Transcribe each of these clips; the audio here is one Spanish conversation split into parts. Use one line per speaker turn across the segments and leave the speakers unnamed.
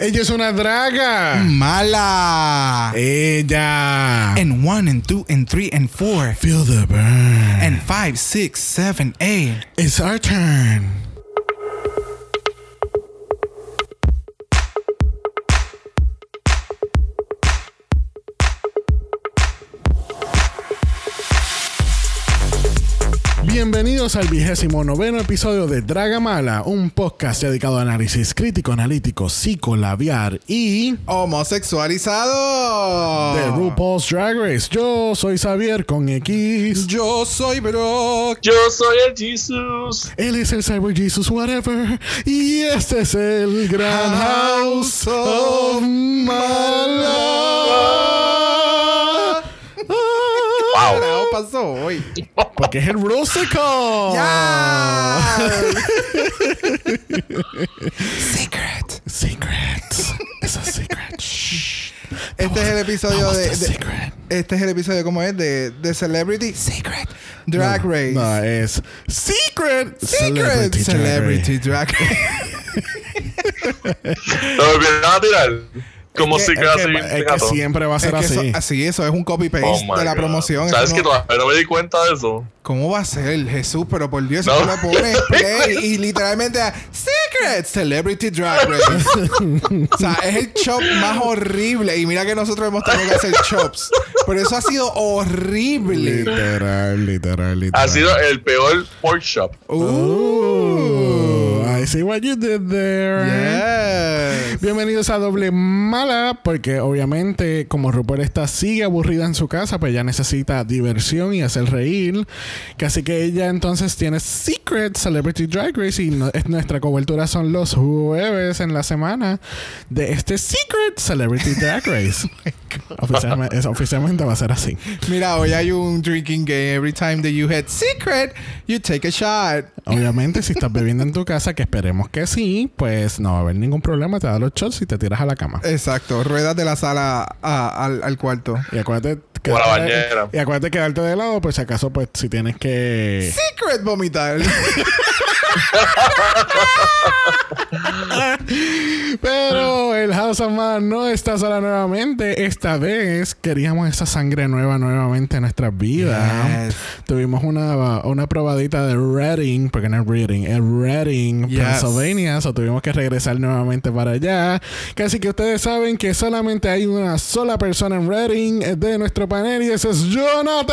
Ella es una draga.
Mala.
Ella.
And one and two and three and four
Feel the burn.
and five, six, seven, eight.
It's our turn. Bienvenidos al vigésimo noveno episodio de Draga Mala, un podcast dedicado a análisis crítico, analítico, psicolabiar y
Homosexualizado.
de RuPaul's Drag Race. Yo soy Xavier con X.
Yo soy Brock.
Yo soy el Jesus.
Él es el Cyber Jesus Whatever. Y este es el Gran House of Mala.
¿Qué carajo pasó hoy?
Porque es el Rusical.
Secret.
Secret. It's a secret. Shh.
Este es el episodio de, de-
secret.
Este es el episodio, ¿cómo es? De, de Celebrity Secret Drag Race.
No, es Secret.
Secret Celebrity Drag Race.
Lo vienen a tirar. Como
Es
si
que-
que
Es
así.
que, es que siempre va a ser
Es que eso,
así.
así, eso es un copy-paste
Oh my
de la
God.
promoción.
¿Sabes
Eso
que
no-
todavía no me di cuenta de eso?
¿Cómo va a ser, Jesús? Pero por Dios, si
No.
tú le pones play y literalmente a Secret Celebrity Drag Race. o sea, es el chop más horrible. Y mira que nosotros hemos tenido que hacer chops. Pero eso ha sido horrible.
Literal, literal, literal.
Ha sido el peor pork shop.
I see what you did there.
Yes.
Bienvenidos a Doble Mala, porque obviamente como RuPaul está sigue aburrida en su casa, pues ella necesita diversión y hacer reír. Que así que ella entonces tiene Secret Celebrity Drag Race y no- es- nuestra cobertura son los jueves en la semana de este Secret Celebrity Drag Race. oficialmente, es- oficialmente va a ser así.
Mira, hoy hay un drinking game. Every time that you hit Secret, you take a shot.
Obviamente, si estás bebiendo en tu casa, que esperemos que sí, pues no va a haber ningún problema. Te das los shots y te tiras a la cama.
Exacto. Ruedas de la sala a- al, al cuarto.
Y acuérdate,
a la bañera.
y acuérdate quedarte de lado, pues si acaso, pues si tienes que.
Secret vomitar.
Pero el House of Man no está sola nuevamente. Esta vez queríamos esa sangre nueva nuevamente en nuestras vidas.
Yes.
Tuvimos una, una probadita de Reading, porque no es Reading, es Reading,
Yes.
Pennsylvania. So tuvimos que regresar nuevamente para allá. Casi que ustedes saben que solamente hay una sola persona en Reading de nuestro panel y ese es Jonathan.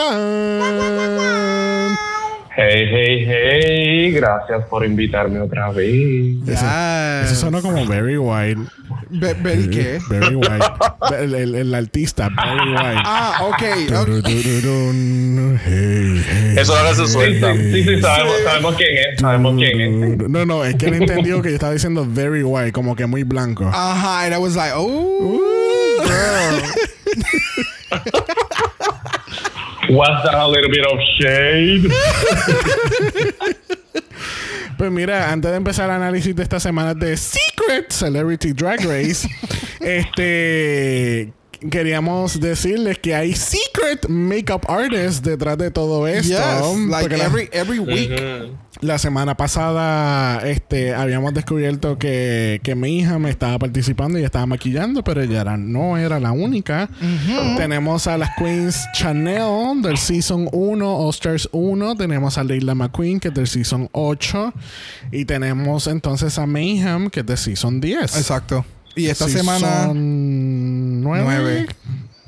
Hey, hey, hey. Gracias por invitarme otra vez.
Eso,
Yes.
eso sonó como Very White.
Be- Very qué?
Very White. el, el- el artista, Very White.
Ah, ok.
hey, hey,
Eso ahora se suelta.
Sí, sí, sabemos, sabemos quién es, sabemos quién es.
No, no, es que él entendió que yo estaba diciendo very white, como que muy blanco.
Ajá, and I was like, oh, girl.
Was that a little bit of shade?
Pues mira, antes de empezar el análisis de esta semana de Secret Celebrity Drag Race, este queríamos decirles que hay secret makeup artists detrás de todo esto.
Yes, like
porque la-
every every week.
La semana pasada este, habíamos descubierto que, que mi hija me estaba participando y estaba maquillando, pero ella era- no era la única. Tenemos a las Queens Chanel del Season 1, All Stars 1. Tenemos a Leila McQueen, que es del Season 8. Y tenemos entonces a Mayhem, que es de Season 10.
Exacto. Y esta
Season
semana
9.
Nueve.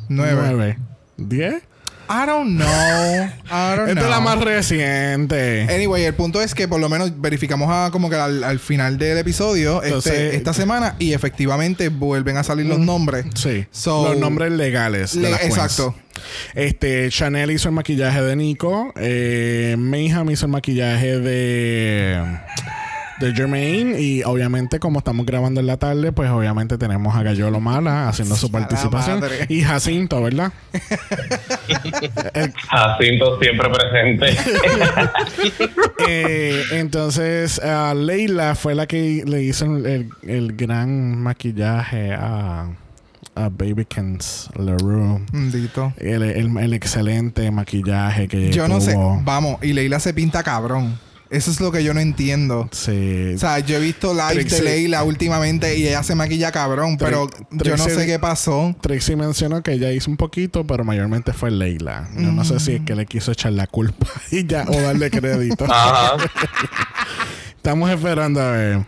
nueve.
9. 10.
I don't know. I don't
Esta
know.
es la más reciente.
Anyway, el punto es que por lo menos verificamos a, como que al, al final del episodio
Entonces-
este, esta semana y efectivamente vuelven a salir los nombres.
Sí.
So-
los nombres legales. de
Le-
las queens.
exacto.
Este, Chanel hizo el maquillaje de Nico. Eh, Mayhem hizo el maquillaje de. De Jermaine. Y obviamente, como estamos grabando en la tarde, pues obviamente tenemos a Gallolo Mala haciendo su participación. Y Jacinto, ¿verdad? El-
Jacinto siempre presente.
eh, entonces, Leila fue la que le hizo el, el- el gran maquillaje a, a Babykins LaRue.
Maldito.
El, el- el excelente maquillaje que
Yo no sé. Vamos, y Leila se pinta cabrón. Eso es lo que yo no entiendo.
Sí.
O sea, yo he visto live de
Trixie.
Leila últimamente y ella se maquilla cabrón, pero yo no sé qué pasó.
Trixie mencionó que ella hizo un poquito, pero mayormente fue Leila. Yo no sé si es que le quiso echar la culpa y ya, o darle crédito.
Ajá.
Estamos esperando a ver.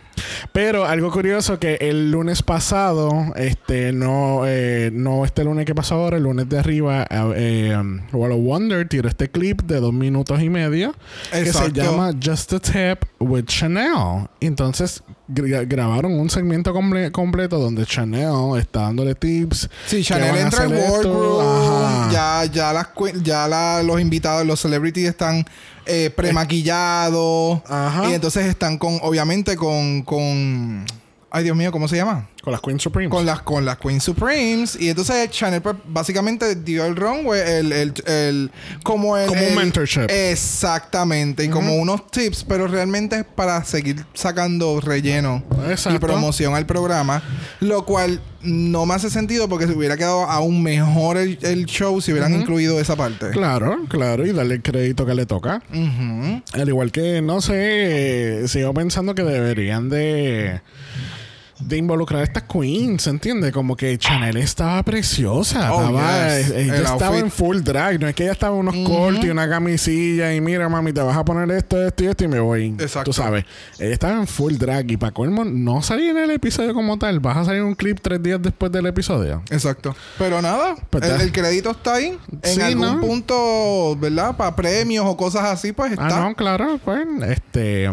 Pero algo curioso que el lunes pasado, este, no, eh, no este lunes que pasó ahora, el lunes de arriba, eh, Wall of Wonder tiró este clip de dos minutos y medio que se
Exacto.
llama Just a Tap with Chanel. Entonces gra- grabaron un segmento comple- completo donde Chanel está dándole tips.
Sí, Chanel entra al
Ajá.
ya, ya, las, ya la- los invitados, los celebrities están eh, premaquillados.
Ajá.
Y entonces están con, obviamente, con, con... Ay, Dios mío, ¿cómo se llama?
Con las Queen Supremes.
Con las, con las Queen Supremes. Y entonces Chanel pues, básicamente dio el runway, el, el, el- como el...
Como un
el-
mentorship.
Exactamente. Y como unos tips, pero realmente es para seguir sacando relleno y promoción al programa. Lo cual no me hace sentido porque se hubiera quedado aún mejor el, el show si hubieran incluido esa parte.
Claro, claro, y darle el crédito que le toca. Al igual que, no sé, sigo pensando que deberían de, de involucrar a estas queens, ¿entiendes? Como que Chanel estaba preciosa.
Oh,
estaba,
yes.
eh, ella
El
estaba
outfit.
en full drag. No es que ella estaba en unos cortes y una camisilla y mira, mami, te vas a poner esto, esto y esto y me voy.
Exacto.
Tú sabes. Ella estaba en full drag y para colmo no salía en el episodio como tal. Vas a salir un clip tres días después del episodio.
Exacto. Pero nada,
Pues
el, el crédito está ahí. En
Sí,
algún
¿no?
punto, ¿verdad? Para premios o cosas así, pues está.
Ah, no, claro, pues, este.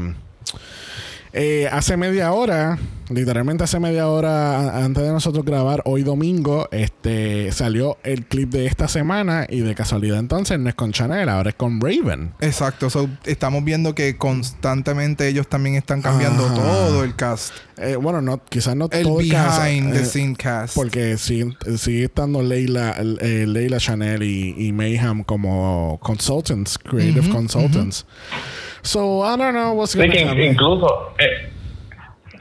eh, hace media hora, literalmente hace media hora antes de nosotros grabar, hoy domingo, este salió el clip de esta semana y de casualidad entonces no es con Chanel, ahora es con Raven.
Exacto. So, estamos viendo que constantemente ellos también están cambiando
Ajá.
todo el cast.
Eh, bueno, no, quizás no
El
todo el caso,
behind the
eh,
scene cast.
Porque sigue, sigue estando Leila, eh, Leila Chanel y, y Mayhem como consultants, creative consultants. So, I don't know what's
que
happen.
incluso eh,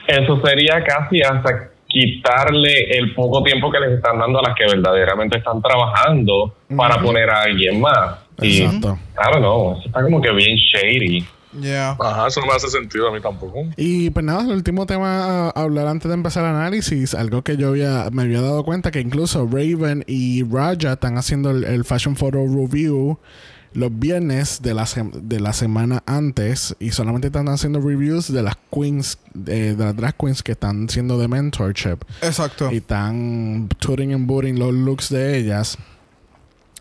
eso sería casi hasta quitarle el poco tiempo que les están dando a las que verdaderamente están trabajando para poner a alguien más. Y,
Exacto.
I don't know, eso está como que bien shady.
Yeah.
Ajá, eso no me hace sentido a mí tampoco.
Y pues nada, el último tema a hablar antes de empezar el análisis, algo que yo había, me había dado cuenta que incluso Raven y Raja están haciendo el, el Fashion Photo Review los viernes de la, de la semana antes y solamente están haciendo reviews de las queens, de, de las drag queens que están siendo de mentorship
Exacto.
y están tooting and booting los looks de ellas.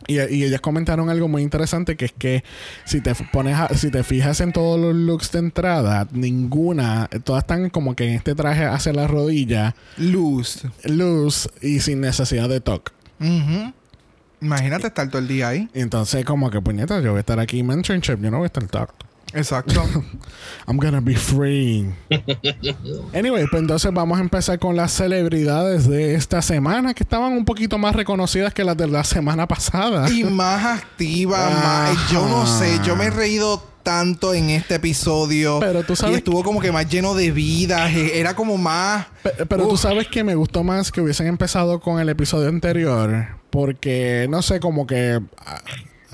Y, y ellas comentaron algo muy interesante que es que si te pones a- si te fijas en todos los looks de entrada, ninguna, todas están como que en este traje hacia la rodilla,
Luz.
loose y sin necesidad de toque.
Imagínate estar todo el día ahí.
Y Entonces como que puñeta, yo voy a estar aquí en mentorship, yo no voy a estar toque.
Exacto.
I'm gonna be free. anyway, pues entonces vamos a empezar con las celebridades de esta semana que estaban un poquito más reconocidas que las de la semana pasada.
y más activa, más. Yo no sé, yo me he reído tanto en este episodio.
Pero tú sabes
Y estuvo como que más lleno de vida. e- Era como más.
Pe- Pero tú sabes que me gustó más que hubiesen empezado con el episodio anterior. Porque, no sé, como que. ah,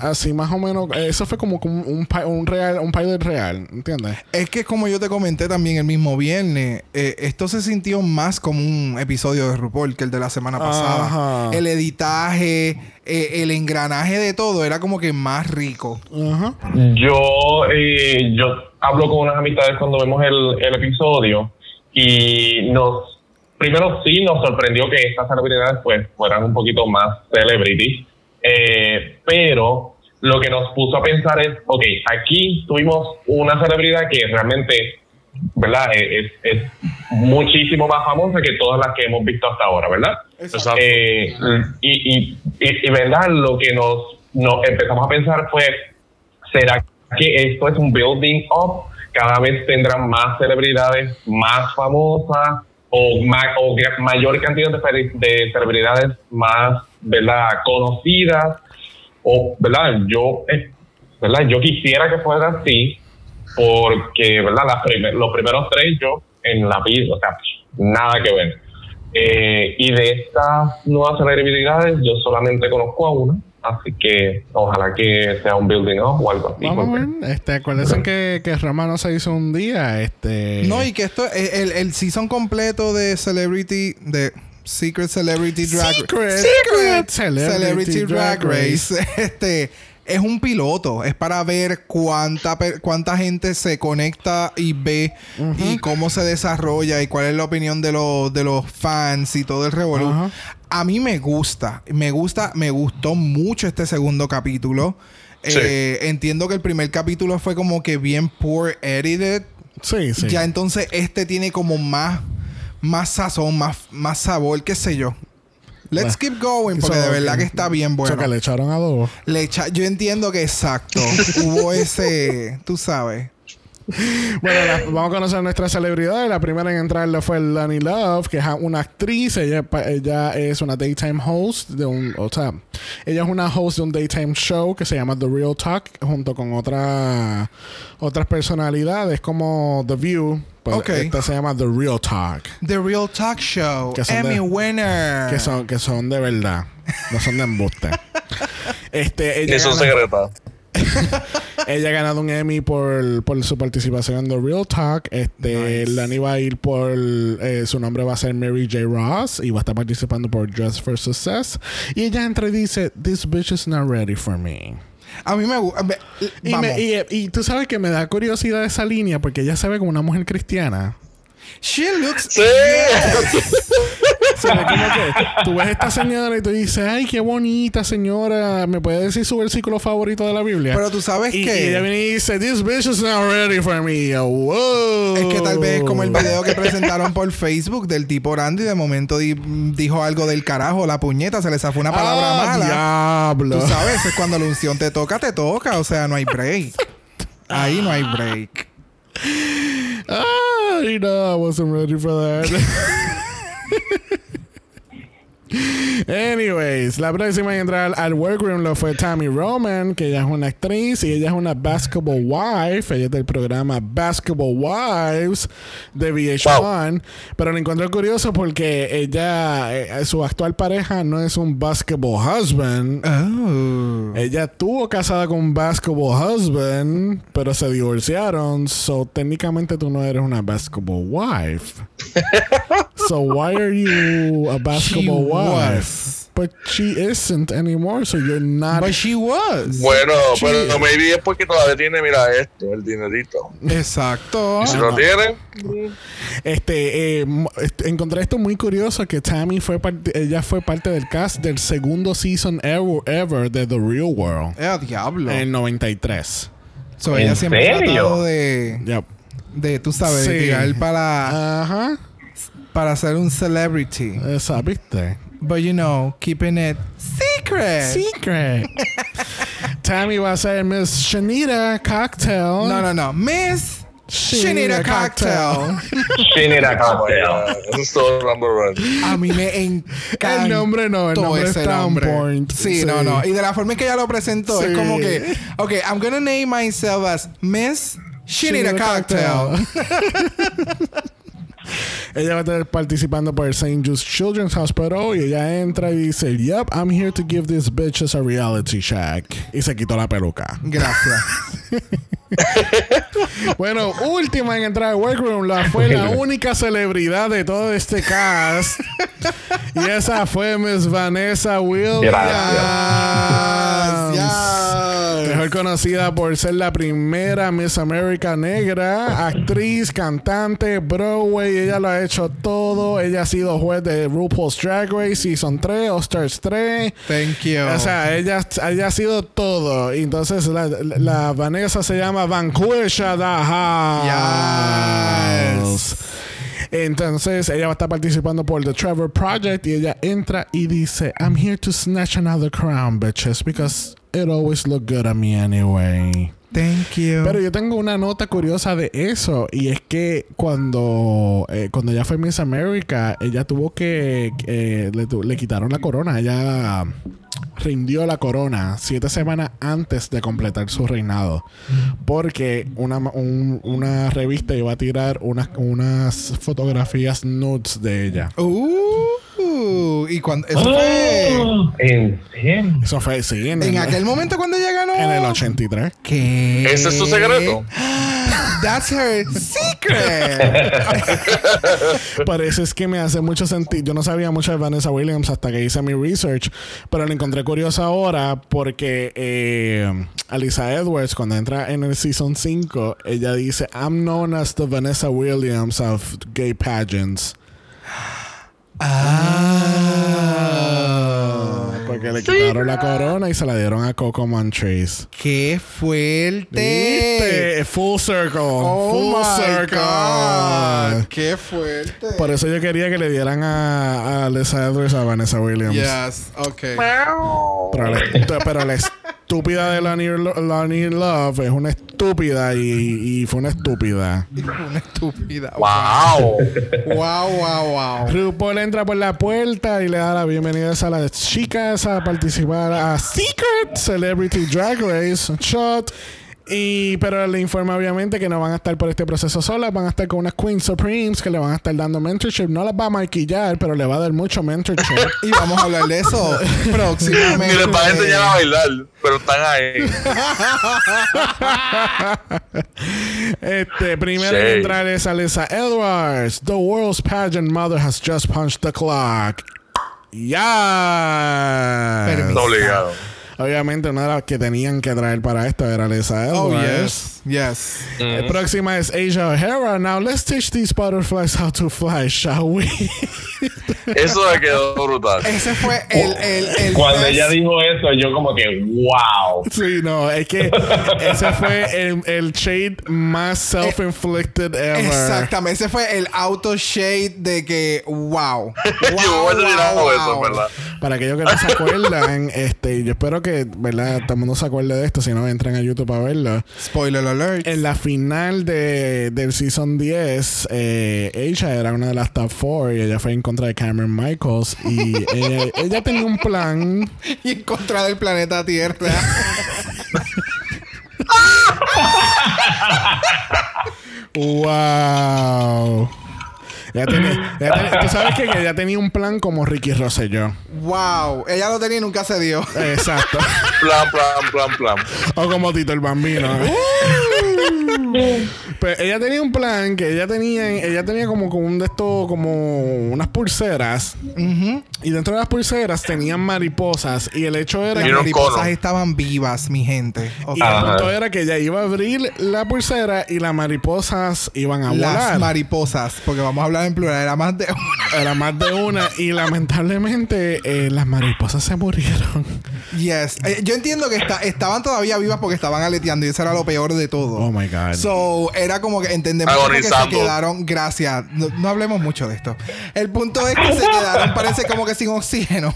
Así más o menos. Eso fue como un, un, real, un pilot real, ¿entiendes?
Es que como yo te comenté también el mismo viernes, eh, esto se sintió más como un episodio de RuPaul que el de la semana pasada.
Ajá.
El editaje, eh, el engranaje de todo era como que más rico.
Ajá.
Yo, eh, yo hablo con unas amistades cuando vemos el, el episodio y nos, primero sí nos sorprendió que estas celebridades pues fueran un poquito más celebrity, eh, pero lo que nos puso a pensar es, ok, aquí tuvimos una celebridad que realmente, ¿verdad? Es, es muchísimo más famosa que todas las que hemos visto hasta ahora, ¿verdad?
Exacto.
Eh, y, y, y, y, verdad, lo que nos, nos empezamos a pensar fue, ¿será que esto es un building up? Cada vez tendrán más celebridades más famosas o, ma- o gra- mayor cantidad de, de celebridades más, ¿verdad? Conocidas. O, ¿verdad? Yo, eh, ¿verdad? Yo quisiera que fuera así porque, ¿verdad? Las primer- los primeros tres yo en la vida, o sea, nada que ver. Eh, y de estas nuevas celebridades, yo solamente conozco a una, Así que ojalá que sea un building up o algo así.
Vamos a ver. Este, acuérdense que, que Roma no se hizo un día. Este.
No, y que esto, el, el season completo de Celebrity, de Secret Celebrity Drag
Secret,
Secret
Celebrity
Celebrity,
Drag
Drag, Race. Este es un piloto, es para ver cuánta cuánta gente se conecta y ve y cómo se desarrolla y cuál es la opinión de los de los fans y todo el revolú. A mí me gusta, me gusta, me gustó mucho este segundo capítulo.
Sí.
Eh, entiendo que el primer capítulo fue como que bien poor edited.
Sí, sí.
Ya entonces este tiene como más, más sazón, más, más sabor, qué sé yo. Let's keep going, porque
So,
de verdad
que-
está bien
O sea,
bueno.
que le echaron.
Le echa- yo entiendo que exacto. hubo ese, tú sabes.
Bueno, la- vamos a conocer a nuestras celebridades. La primera en entrarle fue Lani Love, que es una actriz. Ella, ella es una daytime host de un, o sea, ella es una host de un daytime show que se llama The Real Talk, junto con otra, otras personalidades como The View. Pues
Ok.
Esta se llama The Real Talk,
The Real Talk Show.
Que son
Emmy
de-
winner.
que son, que son de verdad, no son de embuste. este, ella
Eso es
gana-
secreta.
Ella ha ganado un Emmy por, por su participación en The Real Talk. Este,
Nice.
Lani va a ir por. eh, su nombre va a ser Mary J. Ross y va a estar participando por Dress for Success. Y ella entra y dice: This bitch is not ready for me.
A mí me gusta.
Y, y, y tú sabes que me da curiosidad esa línea porque ella se ve como una mujer cristiana.
She looks.
Sí.
ve como que tú ves esta señora y tú dices: Ay, qué bonita señora. ¿Me puede decir su versículo favorito de la Biblia?
Pero tú sabes
y,
que-
y ella viene y dice: This bitch is not ready for me. Yo.
Es que tal vez es como el video que presentaron por Facebook del tipo Randy. De momento di- dijo algo del carajo, la puñeta, se le zafó una palabra
Ah,
mala.
Diablo.
Tú sabes, es cuando la unción te toca, te toca. O sea, no hay break. Ahí no hay break.
Ay, no, I wasn't ready for that. Anyways, la próxima en entrar al workroom lo fue Tammy Roman, que ella es una actriz y ella es una basketball wife. Ella es del programa Basketball Wives de VH1. Pero lo encontré curioso porque ella, eh, su actual pareja no es un basketball husband.
Oh.
Ella estuvo casada con un basketball husband, pero se divorciaron. So, técnicamente tú no eres una basketball wife. so, why are you a basketball wife?
Was.
But she isn't anymore, so you're not.
But she was.
Bueno,
Sí.
pero maybe es porque todavía tiene, mira esto, el dinerito.
Exacto.
Y si
Ah,
lo
no.
tiene,
Este, eh, mo- est- encontré esto muy curioso que Tammy fue parte, ella fue parte del cast del segundo season ever, ever de The Real World
Eh, diablo.
en 93.
So, ella
¿En
siempre ha
serio?
tratado de,
Yep.
de, tú sabes, de
Sí.
tirar para,
Ajá.
para ser un celebrity.
Esa, ¿viste?
But you know, keeping it secret.
Secret. Tammy va a ser Miss Shanita Cocktail.
No, no, no. Miss She need a cocktail.
She need a
vamos
cocktail.
Eso es todo number one.
A mí me encanta.
El nombre no, el nombre
ese
está on
nombre.
point.
Sí,
Sí.
no, no. Y de la forma en que ella lo presentó,
Sí.
es como que, ok, I'm gonna name myself as Miss She, need, a cocktail.
ella va a estar participando por el St. Jude's Children's Hospital y ella entra y dice, Yep, I'm here to give these bitches a reality check. Y se quitó la peluca.
Gracias.
Bueno, última en entrar al workroom la fue la única celebridad de todo este cast. y esa fue Miss Vanessa Williams. Mejor conocida por ser la primera Miss America negra, actriz, cantante, Broadway. Ella lo ha hecho todo. Ella ha sido juez de RuPaul's Drag Race Season 3, All Stars 3.
Thank you.
O sea, ella, ella ha sido todo. Entonces la Vanessa se llama Vanquisha the House. Entonces ella va a estar participando por The Trevor Project y ella entra y dice, I'm here to snatch another crown, bitches, because it always look good on me anyway.
Thank you.
Pero yo tengo una nota curiosa de eso y es que cuando, eh, cuando ella fue Miss America, ella tuvo que, eh, le, le quitaron la corona, ella rindió la corona siete semanas antes de completar su reinado porque una, un- una revista iba a tirar unas, unas fotografías nudes de ella.
Uh, ¿y cuando, eso fue
Oh, ¿En?
Eso fue, sí, en,
en
el,
aquel momento cuando ella ganó.
en el 83.
¿Qué?
¿Ese es su secreto?
That's her secret.
Por eso es que me hace mucho sentido. Yo no sabía mucho de Vanessa Williams hasta que hice mi research, pero lo encontré curioso ahora porque eh, Alisa Edwards, cuando entra en el season 5, ella dice: I'm known as the Vanessa Williams of gay pageants.
Ah.
Porque le quitaron la corona y se la dieron a Coco Montrese.
¡Qué fuerte!
¿Viste? Full circle.
Oh
full
my
circle.
God. ¡Qué fuerte!
Por eso yo quería que le dieran a, a Alisa Edwards a Vanessa Williams.
Yes, ok.
Pero la, estu- pero la estúpida de Lani, Lo- Lani Love es una estúpida y, y fue una estúpida.
Una estúpida.
¡Wow!
Wow, wow, wow.
RuPaul entra por la puerta y le da la bienvenida a las chicas a participar a Secret Celebrity Drag Race Shot. Y, pero le informa obviamente que no van a estar por este proceso solas, van a estar con unas Queen Supremes que le van a estar dando mentorship. No las va a maquillar, pero le va a dar mucho mentorship.
Y vamos a hablar de eso próximamente.
Ni les van a enseñar a bailar, pero están ahí.
Este, primero
Sí.
en entrar es Alisa Edwards. The world's pageant mother has just punched the clock. Ya.
Permiso.
Obligado.
Obviamente una de las que tenían que traer para esto era Alisa
Oh,
Edwards.
yes. Yes.
La próxima es Asia O'Hara. Now let's teach these butterflies how to fly, shall we?
Eso me quedó brutal.
Ese fue el, el, el
Cuando
best-
ella dijo eso, yo como que, wow.
sí, no, es que ese fue el, el shade más self-inflicted ever.
Exactamente. Ese fue el auto shade de que wow.
Yo voy a terminar con eso, ¿verdad?
Para aquellos que no se acuerdan, este, yo espero que, ¿verdad? Todo el mundo se acuerde de esto, si no entran a YouTube a verlo.
Spoiler alert.
En la final de, del Season 10, eh, ella era una de las top 4 y ella fue en contra de Cameron Michaels y ella, ella tenía un plan.
Y en contra del planeta Tierra.
¡Wow! Ella tenía- ella tenía- Tú sabes que ella tenía un plan como Ricky Rosselló.
wow. Ella lo tenía y nunca se dio.
Exacto.
Plan, plan, plan, plan.
O como Tito el Bambino. Pues ella tenía un plan que ella tenía, ella tenía como, como un de estos, como unas pulseras. Y dentro de las pulseras tenían mariposas. Y el hecho era que.
unos
mariposas estaban vivas, mi gente.
Y el punto era que ella iba a abrir la pulsera y las mariposas iban a
Las
volar.
mariposas, porque vamos a hablar en plural, era más de una.
Era más de una. Y lamentablemente eh, las mariposas se murieron.
Yes. Eh, yo entiendo que está- estaban todavía vivas porque estaban aleteando y eso era lo peor de todo.
Oh my God.
So, era como que entendemos como que se
Agonizando.
quedaron. Gracias. No, no hablemos mucho de esto. El punto es que se quedaron, parece como que sin oxígeno.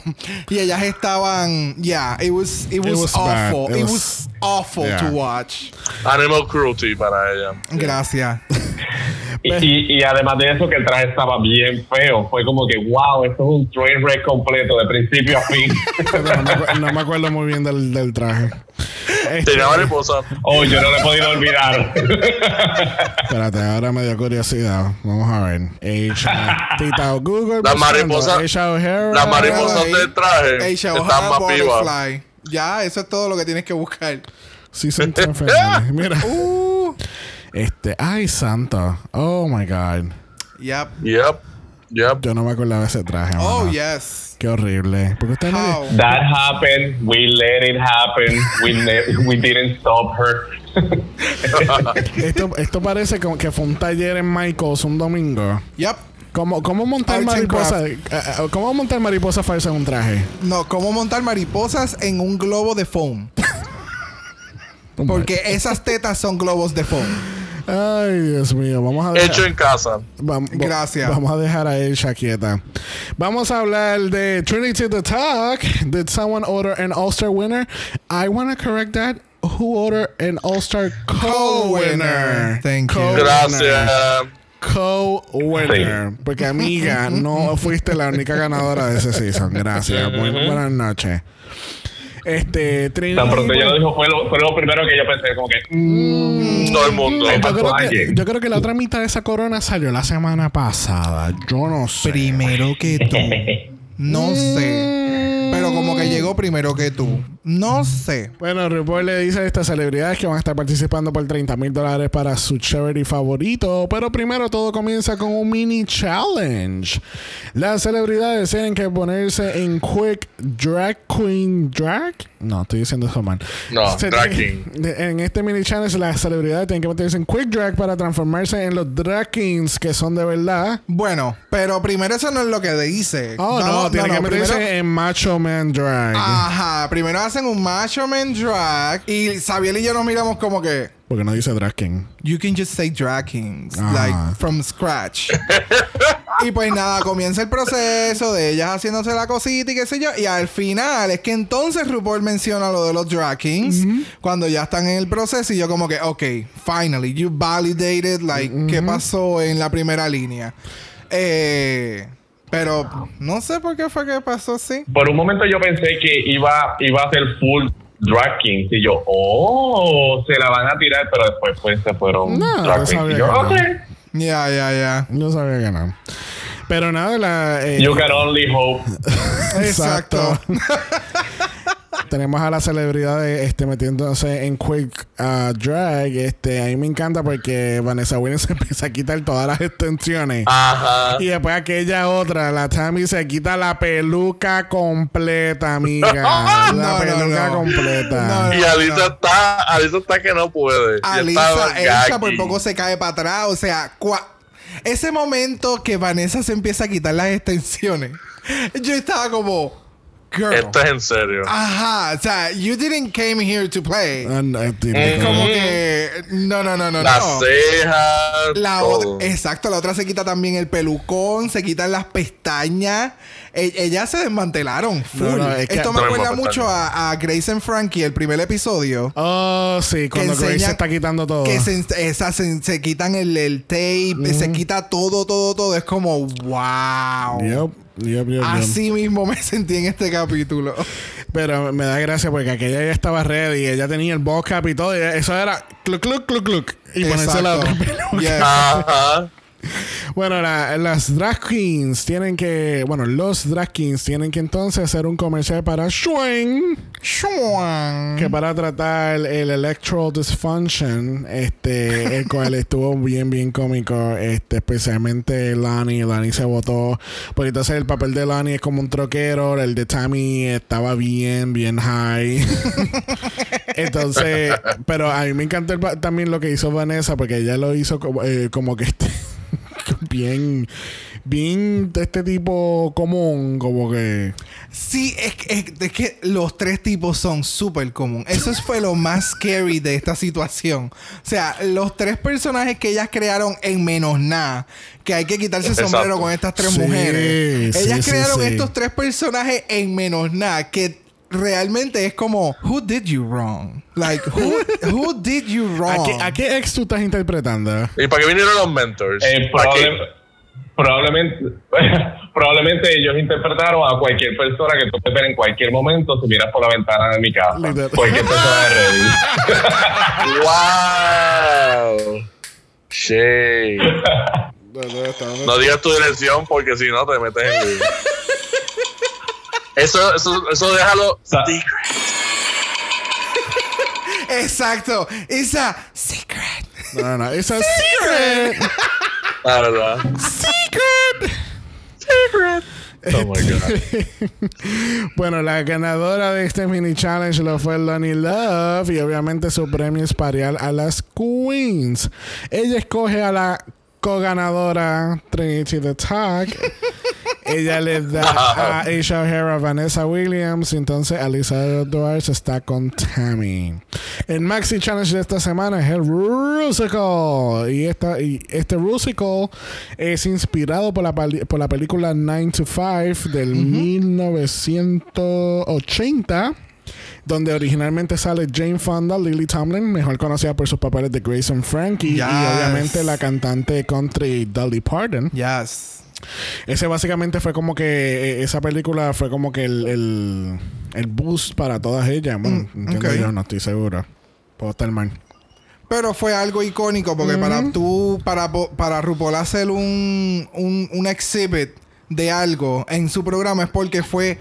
Y ellas estaban. Yeah, it was, it was,
was bad.
awful.
It
It,
was-
was, awful
Yeah.
to watch.
Animal cruelty para ella.
Gracias.
Y, y, y además de eso, que el traje estaba bien feo. Fue como que, wow, esto es un train wreck completo, de principio a fin.
No, me, acu- no me acuerdo muy bien del, del traje. Este,
Tenía mariposa.
oh, yo no lo he podido olvidar.
espérate, ahora me dio curiosidad. Vamos a ver. Asia. Tita Google.
Las mariposas-
Asia O'Hara.
Las mariposas del traje
Aisha
están
O'Hara
más vivas.
Ya, eso es todo lo que tienes que buscar.
Season 10 finale. Mira.
Uh,
Este. Ay, santo. Oh my God.
yep.
Yep. Yep.
Yo no me acordaba de ese traje.
Oh,
mano.
yes.
Qué horrible. No.
How?
That happened. We let it happen. We, ne- we didn't stop her.
Esto, esto parece como que fue un taller en Michaels un domingo.
Yep.
¿Cómo, cómo montar
Arts and
mariposa? eh, eh, ¿Cómo montar mariposa falsa en un traje?
No, cómo montar mariposas en un globo de foam. Porque esas tetas son globos de foam.
Ay, Dios mío. Vamos a dejar,
Hecho en casa.
Gracias.
Vamos a dejar a ella quieta. Vamos a hablar de Trinity the Talk. Did someone order an All-Star winner? I want to correct that. Who ordered an All-Star co-winner?
Thank you.
Gracias.
Co-winner. Porque, amiga, no fuiste la única ganadora de ese season. Gracias. Buenas noches. Este, Trinity.
Tan pronto ella lo dijo, fue lo, fue lo primero que yo pensé, como que, mm,
Todo el mundo.
Yo creo, que, yo creo que la otra mitad de esa corona salió la semana pasada. Yo no sé.
Primero que todo. No sé. Pero como que llegó primero que tú. No sé.
Bueno, RuPaul le dice a estas celebridades que van a estar participando por 30 mil dólares para su charity favorito. Pero primero todo comienza con un mini challenge. Las celebridades tienen que ponerse en Quick Drag Queen Drag. No, estoy diciendo eso mal.
No,
Se
drag
de- En este mini challenge, las celebridades tienen que meterse en Quick Drag para transformarse en los drag kings que son de verdad.
Bueno, pero primero eso no es lo que dice.
Oh, no, tienen que meterse
primero-
en Macho Man Drag.
Ajá, primero hacen un macho man drag y Sabiel y yo nos miramos como que
Porque no dice drag king.
you can just say drag kings like from scratch. y pues nada, comienza el proceso de ellas haciéndose la cosita y qué sé yo. Y al final es que entonces RuPaul menciona lo de los drag kings cuando ya están en el proceso y yo como que, ok, finally, you validated like qué pasó en la primera línea. Eh, pero no sé por qué fue que pasó así.
Por un momento yo pensé que iba, iba a ser full drag kings y yo, oh, se la van a tirar, pero después pues se fueron
No,
drag Y yo,
no.
ok,
Ya, ya, ya.
Yo sabía que no. Pero nada, la. eh,
you can only hope.
Exacto.
Tenemos a las celebridades este, metiéndose en Quick uh, Drag. Este, a mí me encanta porque Vanessa Williams se empieza a quitar todas las extensiones.
Ajá.
Y después aquella otra, la Tammy se quita la peluca completa, amiga. la
No,
peluca
no.
completa.
No,
Y Alisa está, Alisa está que no puede.
Alisa, ella por poco se cae para atrás. O sea, cua- ese momento que Vanessa se empieza a quitar las extensiones, yo estaba como, girl.
Esto es en serio.
Ajá, o sea, you didn't came here to play.
No, es
como que, no, no, no, no,
Las
no.
cejas.
La
todo.
otra, exacto, la otra se quita también el pelucón, se quitan las pestañas. E- ellas se desmantelaron full.
No, no, es que-
Esto me acuerda mucho a, a Grace and Frankie, el primer episodio.
Oh, sí, cuando Grace
enseñan
se está quitando todo.
Que se, esa- se, se quitan el, el tape, se quita todo, todo, todo. Es como, wow. Así mismo me sentí en este capítulo.
Pero me da gracia porque aquella ya estaba ready, ella tenía el boss cap y todo, y eso era cluc, cluc, cluc, cluc. Y ponerse la otra peluca.
Yes.
Ajá.
Bueno, la- las drag queens tienen que, bueno, los drag queens tienen que entonces hacer un comercial para Schwing,
Shuan.
que para tratar el electoral dysfunction, este, el cual estuvo bien, bien cómico, este, especialmente Lani, Lani se votó, porque entonces el papel de Lani es como un troquero, el de Tammy estaba bien, bien high. Entonces, pero a mí me encantó el también lo que hizo Vanessa, porque ella lo hizo como, eh, como que este, bien, bien de este tipo común, como que.
Sí, es, que- es, es que los tres tipos son súper común. Eso es- fue lo más scary de esta situación. O sea, los tres personajes que ellas crearon en menos nada, que hay que quitarse el sombrero con estas tres
Sí,
mujeres. ellas
sí,
crearon
sí.
estos tres personajes en menos nada, que realmente es como, who did you wrong? Like, who, who did you
¿A
wrong?
qué, a qué ex tú estás interpretando?
¿Y para qué vinieron los mentors?
Eh, probablemente, probablemente ellos interpretaron a cualquier persona que tú puedes ver en cualquier momento si miras por la ventana de mi casa.
Literal.
Cualquier persona de Reddit.
¡Wow! Shade. No digas tu dirección porque si no te metes en lío. Eso, eso, eso déjalo.
Sa-
Exacto. Esa secret.
No, no, no. It's a secret.
La verdad.
secret.
Oh my God.
Bueno, la ganadora de este mini challenge lo fue Lonnie Love y obviamente su premio es parial a las Queens. Ella escoge a la co-ganadora Trinity the Talk. Ella le da a Aisha O'Hara, Vanessa Williams, entonces Alisa Edwards está con Tammy. El maxi challenge de esta semana es el Rusical. Y, esta, y este Rusical es inspirado por la, por la película 9 to 5 del 1980 donde originalmente sale Jane Fonda, Lily Tomlin, mejor conocida por sus papeles de Grace and Frankie,
Yes.
y obviamente la cantante country Dolly Parton.
Yes.
Ese básicamente fue como que eh, esa película fue como que el, el, el boost para todas ellas. Bueno, entiendo
ok.
yo, no estoy seguro. Puedo estar mal.
Pero fue algo icónico porque para tú, para, para RuPaul hacer un, un, un exhibit de algo en su programa es porque fue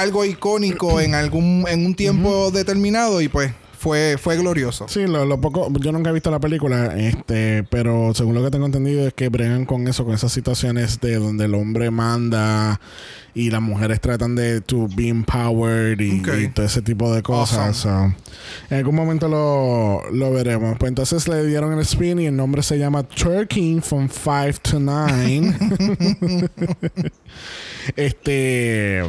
algo icónico en algún en un tiempo determinado y pues fue, fue glorioso.
Sí, lo, poco, yo nunca he visto la película, este, pero según lo que tengo entendido es que bregan con eso, con esas situaciones de donde el hombre manda y las mujeres tratan de to be empowered y, todo ese tipo de cosas. en algún momento lo, lo, veremos. Pues entonces le dieron el spin y el nombre se llama Turkey from 5 to 9. este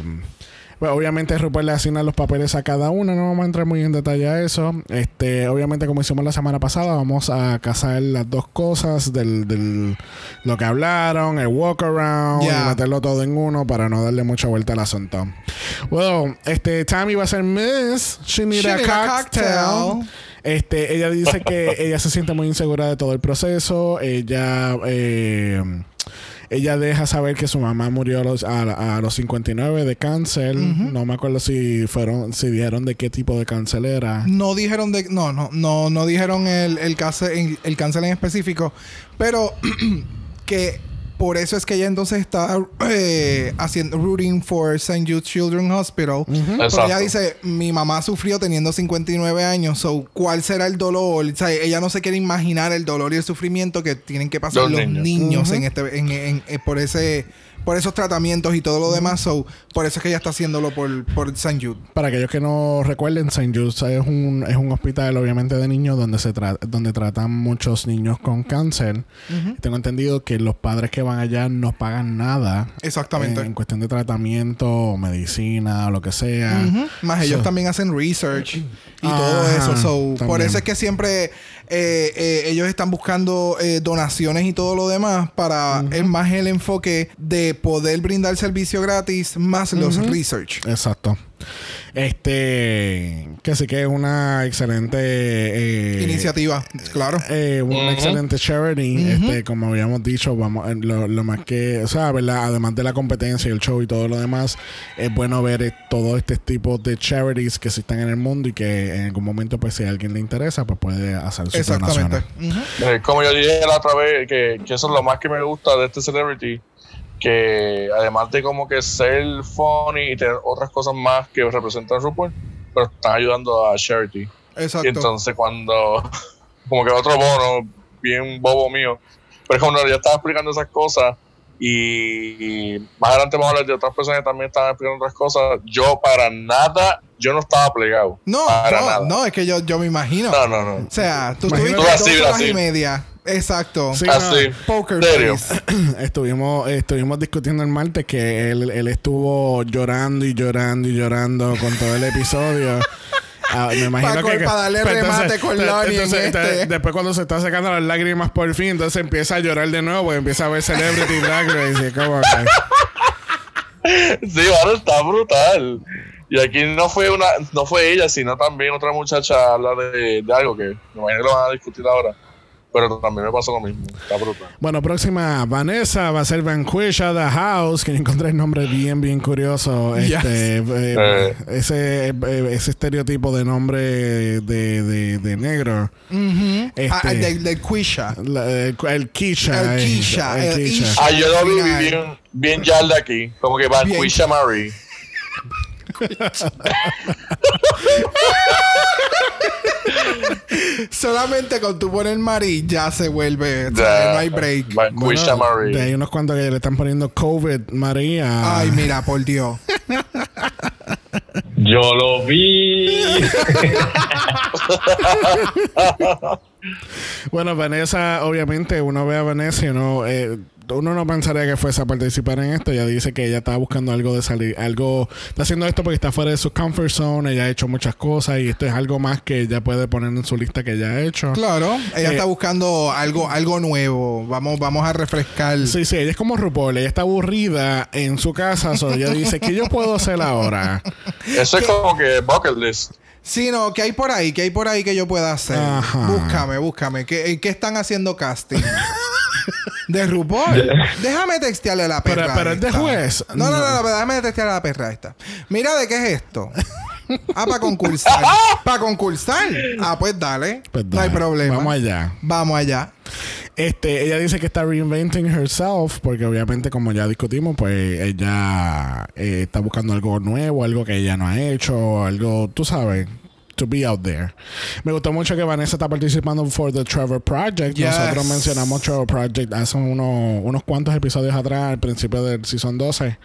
pues obviamente Rupert le asigna los papeles a cada uno, no vamos a entrar muy en detalle a eso. Este, obviamente, como hicimos la semana pasada, vamos a casar las dos cosas del, del lo que hablaron, el walk around, y meterlo todo en uno para no darle mucha vuelta al asunto. Bueno, este Tammy va a ser Miss. She need, a, cocktail. Este, ella dice que ella se siente muy insegura de todo el proceso. Ella eh, ella deja saber que su mamá murió a los, a, los 59 de cáncer. No me acuerdo si fueron, si dijeron de qué tipo de cáncer era.
No dijeron de, no, no, no, no dijeron el, el cáncer, el cáncer en específico, pero que por eso es que ella entonces está eh, haciendo rooting for St. Jude Children's Hospital. Porque ella dice, mi mamá sufrió teniendo 59 años, so, ¿cuál será el dolor? O sea, ella no se quiere imaginar el dolor y el sufrimiento que tienen que pasar los, niños, en este, en, eh, por ese por esos tratamientos y todo lo demás. So, por eso es que ella está haciéndolo por, por St. Jude.
Para aquellos que no recuerden, St. Jude es un, es un hospital, obviamente, de niños donde se donde tratan muchos niños con cáncer. Tengo entendido que los padres que van allá no pagan nada.
Exactamente.
En, cuestión de tratamiento, medicina o lo que sea.
Más ellos también hacen research y todo eso. So, por eso es que siempre eh, eh, ellos están buscando eh, donaciones y todo lo demás para es más el enfoque de poder brindar servicio gratis más los research.
Exacto. Este, que sí que es una excelente
eh, iniciativa, claro.
Eh, una excelente charity. Este, como habíamos dicho, vamos, eh, lo, más que, o sea, ¿verdad? Además de la competencia, el show y todo lo demás, es bueno ver todo este tipo de charities que existen en el mundo y que en algún momento, pues, si a alguien le interesa, pues puede hacer su Exactamente.
Como yo dije la otra vez, que, que eso es lo más que me gusta de este celebrity que además de como que ser funny y tener otras cosas más que representan RuPaul, pero están ayudando a charity. Exacto. Y entonces cuando, como que otro bono, bien bobo mío, pero es como yo estaba explicando esas cosas y, más adelante vamos a hablar de otras personas que también estaban explicando otras cosas. Yo para nada, yo no estaba plegado.
No, no, no, es que yo, yo me imagino.
No, no, no.
O sea, tú estuviste dos horas y media Exacto.
Sí, Así.
Poker
estuvimos, estuvimos discutiendo el martes que él, él estuvo llorando y llorando y llorando con todo el episodio. Ah, me imagino
que, para darle pues, remate con Lonnie este.
Después cuando se está sacando las lágrimas por fin, entonces empieza a llorar de nuevo y empieza a ver Celebrity Drag Race. ¿cómo
sí, bueno, está brutal. Y aquí no fue una, no fue ella, sino también otra muchacha habla de, de algo que me imagino que lo van a discutir ahora pero también me pasó lo mismo. Está brutal.
Bueno, próxima, Vanessa va a ser Vanquisha The House, que encontré el nombre bien, bien curioso. Este, eh, eh. ese, eh, ese estereotipo de nombre de, de, negro.
este, ah, el de, Quisha.
el, el Kisha.
El Kisha. El, Kisha.
Ah, yo lo vi bien, bien de aquí. Como que Vanquisha Marie.
Solamente con tu poner Mari ya se vuelve. no hay break.
hay unos cuantos que le están poniendo COVID María.
Ay, mira, por Dios.
Yo lo vi.
bueno, Vanessa, obviamente, uno ve a Vanessa y uno eh, uno no pensaría que fuese a participar en esto. Ella dice que ella estaba buscando algo de salir, algo, está haciendo esto porque está fuera de su comfort zone, ella ha hecho muchas cosas y esto es algo más que ella puede poner en su lista que ella ha hecho.
Claro, ella está eh, buscando algo, algo nuevo. Vamos, vamos a refrescar.
Sí, sí, ella es como RuPaul, ella está aburrida en su casa, so ella dice, ¿qué yo puedo hacer ahora?
Eso es como que bucket list.
Sí, no, ¿qué hay por ahí? ¿Qué hay por ahí que yo pueda hacer? Búscame, búscame. ¿Qué, ¿Qué están haciendo casting? De RuPaul. déjame textearle a la perra.
Pero, pero es de juez.
No, no, no, no, déjame textearle a la perra esta. Mira de qué es esto. Ah, para concursar. ¿Para concursar? Ah, pues dale. pues dale. No hay problema.
Vamos allá.
Vamos allá.
Este, ella dice que está reinventing herself porque obviamente como ya discutimos, pues ella eh, está buscando algo nuevo, algo que ella no ha hecho, algo, tú sabes, to be out there. Me gustó mucho que Vanessa está participando for the Trevor Project.
Yes.
Nosotros mencionamos Trevor Project hace unos, unos cuantos episodios atrás, al principio del season 12.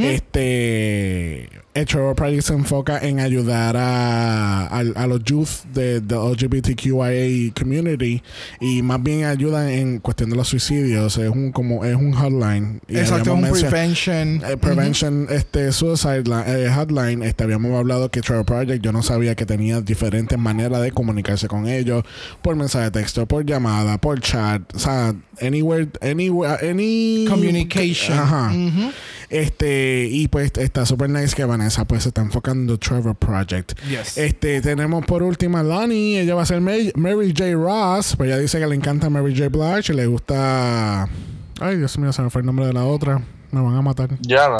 Este el Trevor Project se enfoca en ayudar a, a, a los youth de, de LGBTQIA community y más bien ayuda en cuestión de los suicidios. Es un como es un hotline. Y
Exacto, un prevention.
eh, Prevention este, Suicide eh, Hotline, este, habíamos hablado que Trevor Project, yo no sabía que tenía diferentes maneras de comunicarse con ellos, por mensaje de texto, por llamada, por chat, o sea, anywhere, anywhere, any
Communication.
Ajá. Este, y pues está super nice que Vanessa pues se está enfocando en Trevor Project.
Yes.
Este, tenemos por última a Lonnie, ella va a ser Mary, Mary J. Ross, pues ella dice que le encanta Mary J. Blige y le gusta. Ay, Dios mío, se me fue el nombre de la otra. Me van a matar.
Ya no.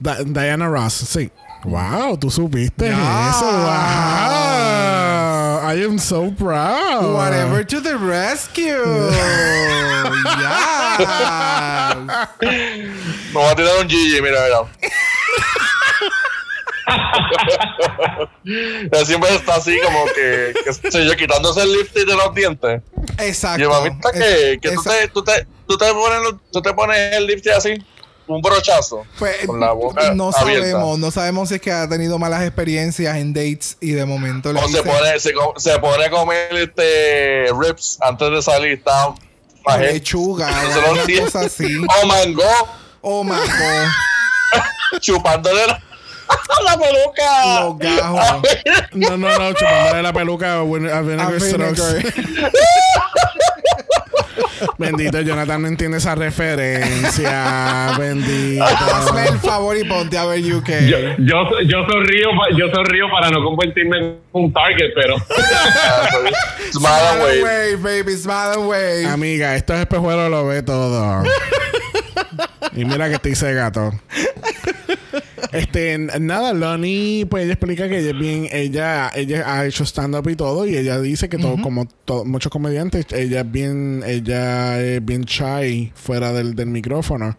Da- Diana Ross, sí. Wow, tú supiste eso. Wow. I am so proud.
Whatever to the rescue. yes.
Me voy a tirar un Gigi, mira, mira. Siempre está así como que, que sé yo, quitándose el lifting de los dientes.
Exacto.
Y mamita que, que tú, te, tú, te, tú, te pones, tú te pones el lifting así, un brochazo.
Pues,
con la boca
no
abierta.
sabemos, no sabemos si es que ha tenido malas experiencias en dates y de momento le
O se pone, se, se pone a comer este ribs antes de salir. Está
lechuga
Se
o
lo
alguna
tiene.
cosa así.
O mango,
Oh my god.
chupándole la, la peluca.
Los gajos.
No, no, no, chupándole la peluca a, Vinegar Strokes. Bendito, Jonathan no entiende esa referencia. Bendito.
Hazme el favor y ponte a ver UK.
Yo, yo, yo sonrío, yo sonrío para no convertirme en un target, pero
Smile
away, baby, smile away.
Amiga, estos espejuelos lo ve todo. Y mira que estoy ese gato. Este, nada, Lonnie, pues ella explica que ella es bien, ella, ella ha hecho stand-up y todo, y ella dice que todo, como to- muchos comediantes, ella es bien, ella es bien shy fuera del, del micrófono.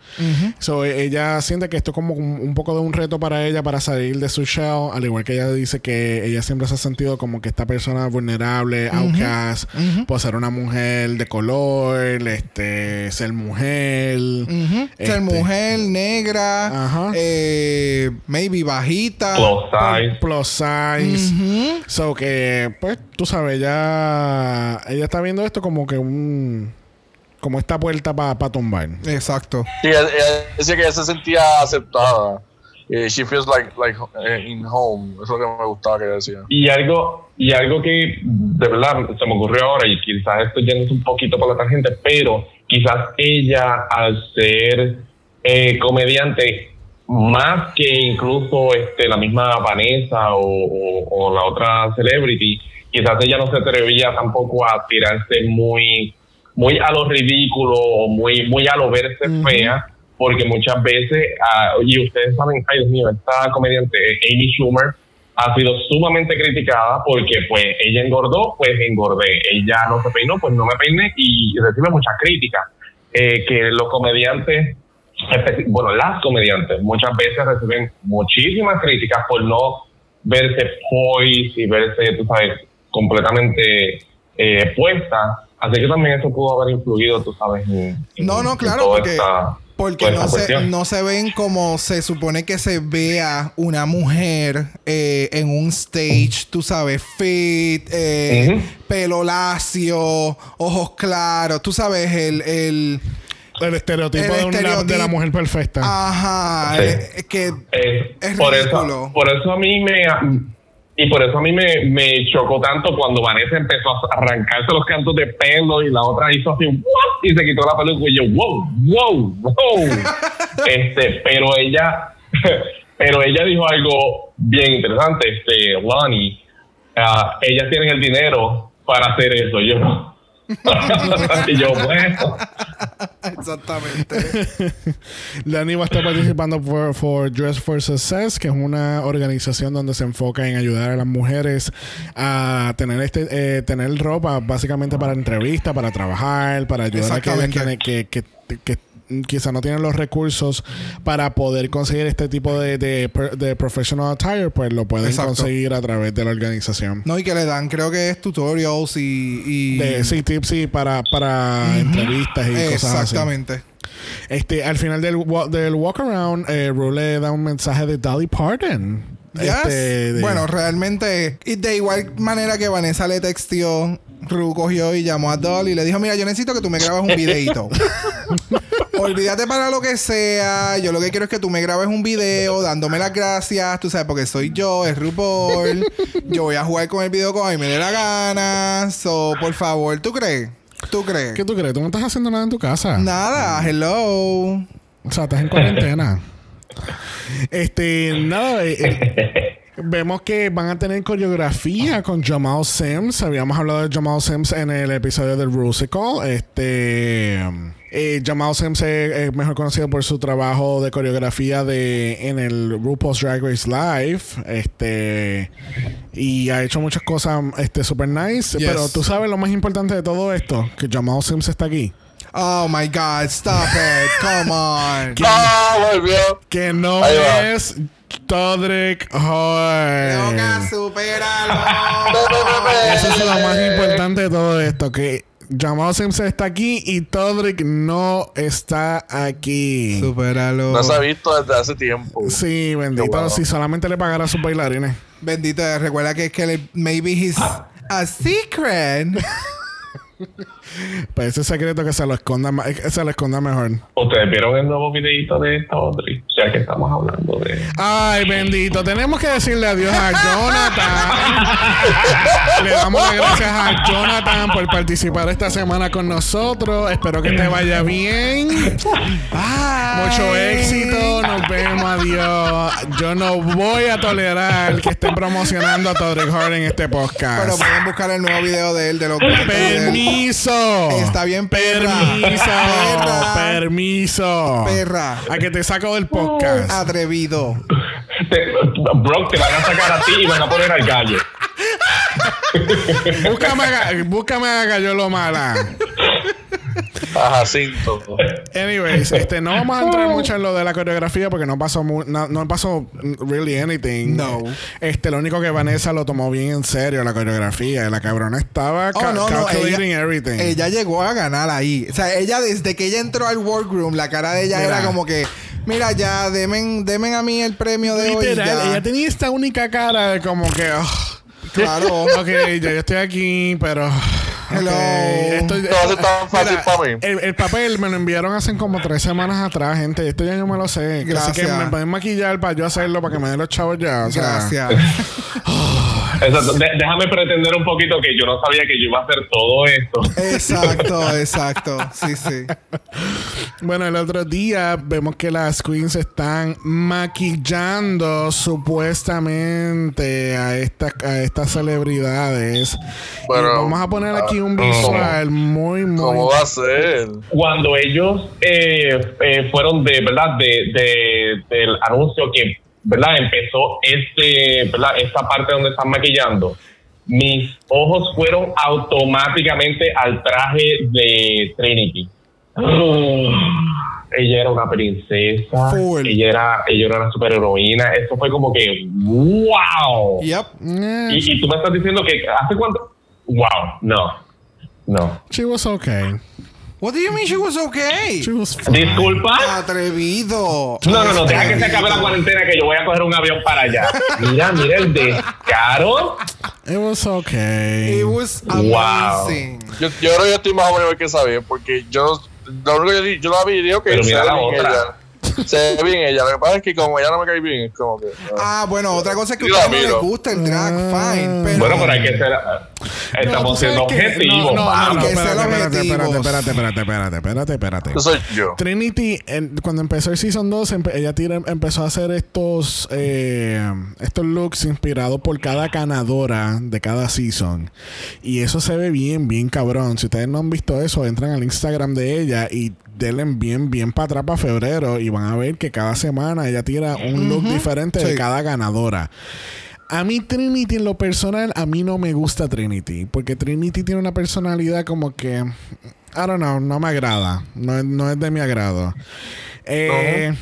So, e- ella siente que esto es como un, un poco de un reto para ella para salir de su shell, al igual que ella dice que ella siempre se ha sentido como que esta persona vulnerable, outcast, por ser una mujer de color, este, ser mujer.
Ujú.
este,
Ser mujer, negra,
Ajá.
Eh, maybe bajita.
plus size.
plus size. So que, pues, tú sabes, ella, ella está viendo esto como que un. Como esta puerta para tumbar.
Exacto.
Sí, ella, decía que ella se sentía aceptada. Eh, she feels like, like eh, in home. Eso es lo que me gustaba que ella decía.
Y algo, y algo que de verdad se me ocurrió ahora, y quizás esto yendo un poquito por la tangente, pero quizás ella, al ser eh, comediante, más que incluso este, la misma Vanessa o, o- o la otra celebrity, quizás ella no se atrevía tampoco a tirarse muy, muy a lo ridículo o muy, muy a lo verse fea, porque muchas veces, ah, y ustedes saben, ay Dios mío, esta comediante Amy Schumer ha sido sumamente criticada porque pues ella engordó, pues engordé, ella no se peinó, pues no me peiné y recibe muchas críticas. Eh, que los comediantes, bueno, las comediantes muchas veces reciben muchísimas críticas por no verse poised y verse, tú sabes, completamente eh, puesta. Así que también eso pudo haber influido, tú sabes, en, en-
No, no, claro, porque,
esta-
porque no se, no se ven como se supone que se vea una mujer eh, en un stage, tú sabes, fit, eh, pelo lacio, ojos claros, tú sabes, el... el
El estereotipo,
El
de, una- de la mujer perfecta.
ajá,
Sí.
eh, que
Eh,
Es
por
ridículo.
eso por eso a mí me y por eso a mí me, me chocó tanto cuando Vanessa empezó a arrancarse los cantos de pelo y la otra hizo así "What?", y se quitó la peluca y yo wow wow wow este pero ella pero ella dijo algo bien interesante este Lonnie ah, ellas tienen el dinero para hacer eso yo y yo, bueno.
Exactamente.
Dani va a estar participando por, for Dress for Success, que es una organización donde se enfoca en ayudar a las mujeres a tener este eh, tener ropa básicamente para entrevistas, para trabajar, para ayudar a que,
Exactamente.
que, que, que, que quizá no tienen los recursos para poder conseguir este tipo de, de, professional attire, pues lo pueden
Exacto.
conseguir a través de la organización.
No, y que le dan, creo que es tutorials y. y-
De, sí, tips sí, para, para entrevistas y cosas así.
Exactamente.
Este, al final del, del walk around, eh, Rue le da un mensaje de Dolly Parton.
Yes.
Este, de-
Bueno, realmente, y de igual manera que Vanessa le textió, Ru cogió y llamó a Dolly y le dijo: Mira, yo necesito que tú me grabes un videito. Olvídate para lo que sea. Yo lo que quiero es que tú me grabes un video dándome las gracias. Tú sabes, porque soy yo, es RuPaul. yo voy a jugar con el video como a mí me dé la gana. So, por favor, ¿tú crees? ¿Tú crees?
¿Qué tú crees? ¿Tú no estás haciendo nada en tu casa?
Nada, hello.
O sea, estás en cuarentena. este, nada, eh, eh, vemos que van a tener coreografía con Jamal Sims. Habíamos hablado de Jamal Sims en el episodio del Rusical. Este. eh, Jamal Sims es, es mejor conocido por su trabajo de coreografía de en el RuPaul's Drag Race Live. Este. Y ha hecho muchas cosas este, super nice.
Yes.
Pero tú sabes lo más importante de todo esto: que Jamal Sims está aquí.
Oh my God, stop it. Come on.
¡Ah! Volvió.
Que no es Todrick Hoy.
Loca, supéralo.
Eso es lo más importante de todo esto. Que Jamal Simpson está aquí y Todrick no está aquí.
Supéralo.
No se ha visto desde hace tiempo.
Sí, bendito.
Bueno.
Si solamente le pagara a sus bailarines.
Bendito, recuerda que es que le- maybe he's a secret.
Pues ese secreto que se lo esconda, se lo esconda mejor.
Ustedes vieron el nuevo videito de esta Audrey, ya que estamos hablando de.
Ay, bendito. Tenemos que decirle adiós a Jonathan. Le damos las gracias a Jonathan por participar esta semana con nosotros. Espero que te vaya bien. Mucho éxito. Nos vemos. Adiós. Yo no voy a tolerar que estén promocionando a Todrick Hart en este podcast.
Pero pueden buscar el nuevo video de él, de los cuentos de él.
Permiso.
Está bien, perra.
Permiso.
Perra.
Permiso.
Perra.
A que te saco del podcast.
Atrevido.
Te- Brock, te van a sacar a ti y van a poner al gallo.
Búscame a, búscame a Gallolo Mala.
A Jacinto.
Anyways, este, no vamos a entrar mucho en lo de la coreografía porque no pasó mu- no, no pasó really anything.
No.
Este, lo único que Vanessa lo tomó bien en serio la coreografía. La cabrona estaba
Oh,
ca-
no, no.
calculating
Ella,
everything.
ella llegó a ganar ahí. O sea, ella desde que ella entró al workroom, la cara de ella
Mira.
era como que, mira, ya, demen, demen a mí el premio de hoy.
Literal,
ya".
ella tenía esta única cara de como que, oh,
Claro.
ok, ya yo estoy aquí, pero.
Hello.
ok, estoy-
No hace tan fácil
Mira,
para mí.
El, el papel me lo enviaron hace como tres semanas atrás, gente. Esto ya yo me lo sé. Así
Gracias.
que me pueden maquillar para yo hacerlo, para que me den los chavos ya. o sea.
Gracias.
Exacto. De- déjame pretender un poquito que yo no sabía que yo iba a hacer todo esto.
exacto, exacto. Sí, sí.
Bueno, el otro día vemos que las queens están maquillando supuestamente a estas a estas celebridades.
Pero,
Y vamos a poner aquí un
ah,
visual muy, muy.
¿Cómo va a ser?
Cuando ellos eh, eh, fueron de verdad de, de- del anuncio que verdad empezó este verdad esta parte donde están maquillando, mis ojos fueron automáticamente al traje de Trinity. Ella era una princesa,
Full.
ella era ella era una superheroína. Eso fue como que wow.
Yep.
Y, y tú me estás diciendo que hace cuánto. Wow, no, no.
she was okay.
What do you mean she was okay?
She was fine.
Disculpa.
Atrevido.
No, no, no, deja que se acabe la cuarentena que yo voy a coger un avión para allá. Mira, mira el descaro.
It was okay.
It was
Wow.
amazing.
Yo, yo creo que yo estoy más o menos que sabía, porque yo lo único que yo, yo la vi y digo que
Pero mira la otra.
ella. Se ve bien ella. Lo que pasa es que como ella no me cae bien, es como que. ah.
Ah, bueno, otra cosa es que a
Yo
ustedes no les gusta el drag, fine. Pero
Bueno, pero hay que ser. Estamos siendo objetivos.
No, espérate, espérate, espérate, espérate, espérate, espérate, espérate, espérate.
Eso soy yo.
Trinity, en- cuando empezó el Season 2, empe- ella tira- empezó a hacer estos, eh, estos looks inspirados por cada ganadora de cada season. Y eso se ve bien, bien cabrón. Si ustedes no han visto eso, entran al Instagram de ella y denle bien, bien para atrás para febrero y van a ver que cada semana ella tira un look diferente de cada ganadora. A mí Trinity en lo personal, a mí no me gusta Trinity. Porque Trinity tiene una personalidad como que... I don't know, no me agrada. No, no es de mi agrado. Eh,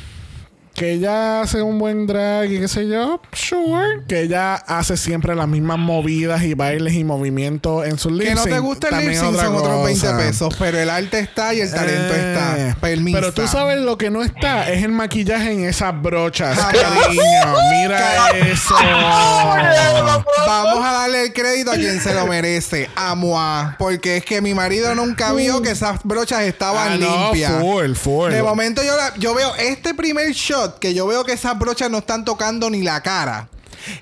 Que ella hace un buen drag y qué sé yo, sure. Que ella hace siempre las mismas movidas y bailes y movimientos en sus lip
Que no te gusta el lip son otros 20
cosa.
pesos, pero el arte está y el talento
Eh,
está. Permiso.
Pero tú sabes lo que no está es el maquillaje en esas brochas,
Ah,
cariño. Mira eso.
Vamos a darle el crédito a quien se lo merece, a. Porque es que mi marido nunca vio que esas brochas estaban
Ah, no,
limpias.
full, full.
De momento yo, la- yo veo este primer shot que yo veo que esas brochas no están tocando ni la cara.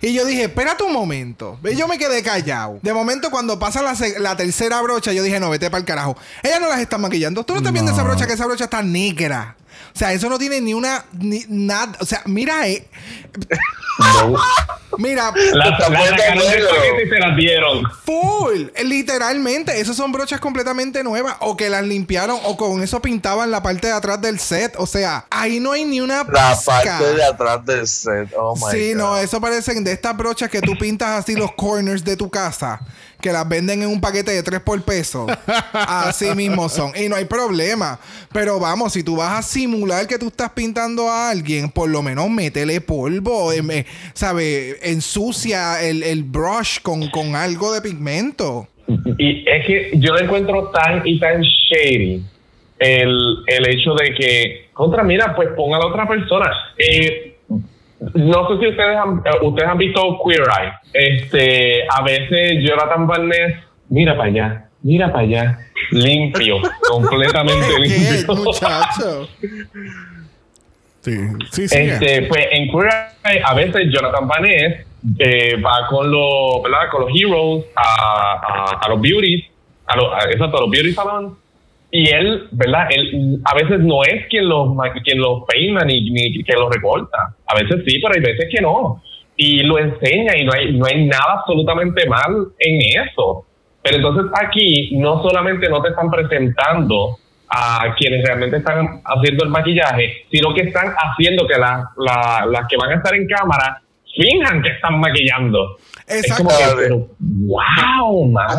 Y yo dije, espérate un momento. Y yo me quedé callado. De momento, cuando pasa la, la tercera brocha, yo dije, no, vete para el carajo. Ella no las está maquillando. Tú no estás viendo esa brocha, que esa brocha está negra. O sea, eso no tiene ni una. Ni, nada. O sea, mira, eh, mira.
Paquete y se las dieron.
Full, literalmente, esas son brochas completamente nuevas o que las limpiaron o con eso pintaban la parte de atrás del set, o sea, ahí no hay ni una
La
pizca.
parte de atrás del set. Oh my
Sí,
God.
no, eso parecen de estas brochas que tú pintas así los corners de tu casa, que las venden en un paquete de 3 por peso. Así mismo son. Y no hay problema. Pero vamos, si tú vas a simular que tú estás pintando a alguien, por lo menos métele polvo, em, eh, ¿sabe? Ensucia el, el brush con, con algo de pigmento.
Y es que yo lo encuentro tan y tan shady el, el hecho de que, contra, mira, pues ponga a otra persona. Eh, no sé si ustedes han, eh, ustedes han visto Queer Eye. Este, a veces Jonathan Barnes, mira para allá, mira para allá, limpio, completamente
¿Qué,
limpio.
muchacho?
Sí, sí, sí.
Este, pues en Queer Eye, a veces Jonathan Barnes eh, va con los, ¿verdad? Con los heroes a, a, a los beauties, a los, a, a los beauty salons. Y él, ¿verdad? Él a veces no es quien los, quien los peina ni, ni quien los recorta. A veces sí, pero hay veces que no. Y lo enseña y no hay, no hay nada absolutamente mal en eso. Pero entonces aquí no solamente no te están presentando a quienes realmente están haciendo el maquillaje, sino que están haciendo que las la- las que van a estar en cámara finjan que están maquillando. Es como que, pero, wow, mano.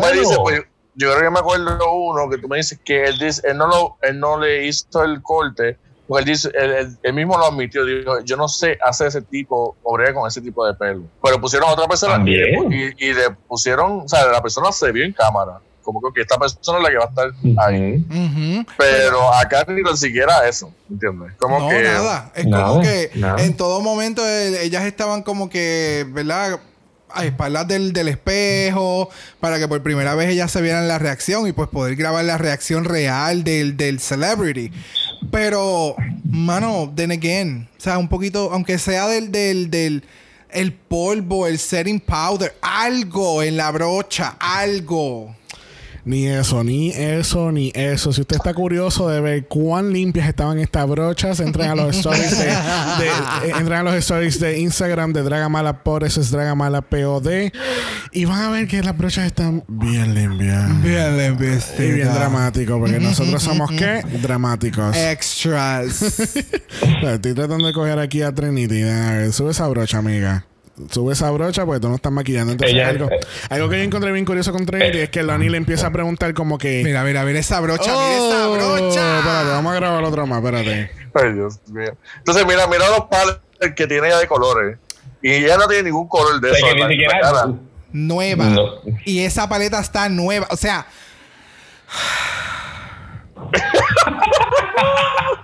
Pues, yo creo que me acuerdo uno que tú me dices que él dice, él no lo, él no le hizo el corte, porque él dice, él, él- él mismo lo admitió, dijo, yo no sé hacer ese tipo, obré con ese tipo de pelo. Pero pusieron a otra persona y le,
También.
y, y le pusieron, o sea, la persona se vio en cámara, como que esta persona es la que va a estar ahí. Pero acá ni tan siquiera eso, ¿entiendes? Como
no,
que
nada. Es
Nada,
como que
nada.
en todo momento eh, ellas estaban como que, ¿verdad? A espaldas del, del espejo, para que por primera vez ellas se vieran la reacción y pues poder grabar la reacción real del, del celebrity. Pero, mano, then again, o sea, un poquito, aunque sea del, del, del el polvo, el setting powder, algo en la brocha, algo.
Ni eso, ni eso, ni eso. Si usted está curioso de ver cuán limpias estaban estas brochas, entren a los stories de, de- eh, entren a los stories de Instagram de Dragamala por eso es Dragamala POD y van a ver que las brochas están bien limpias.
Bien
Y
limpiecita.
bien dramático, porque nosotros somos qué? Dramáticos.
Extras.
Estoy tratando de coger aquí a Trinity. A ver, sube esa brocha, amiga. Sube esa brocha porque tú no estás maquillando. Entonces,
Ella-
algo, algo que yo encontré bien curioso con Trinity es que Lani le empieza a preguntar como que...
Mira, mira, mira esa brocha, mira esa
Oh,
brocha.
Espérate, vamos a grabar otro más, espérate.
Ay, Dios mío. Entonces, mira, mira los palos que tiene ella de colores. Y ella no tiene ningún color de
O sea,
eso.
que ni siquiera
cara.
Nueva.
No.
Y esa paleta está nueva. O sea.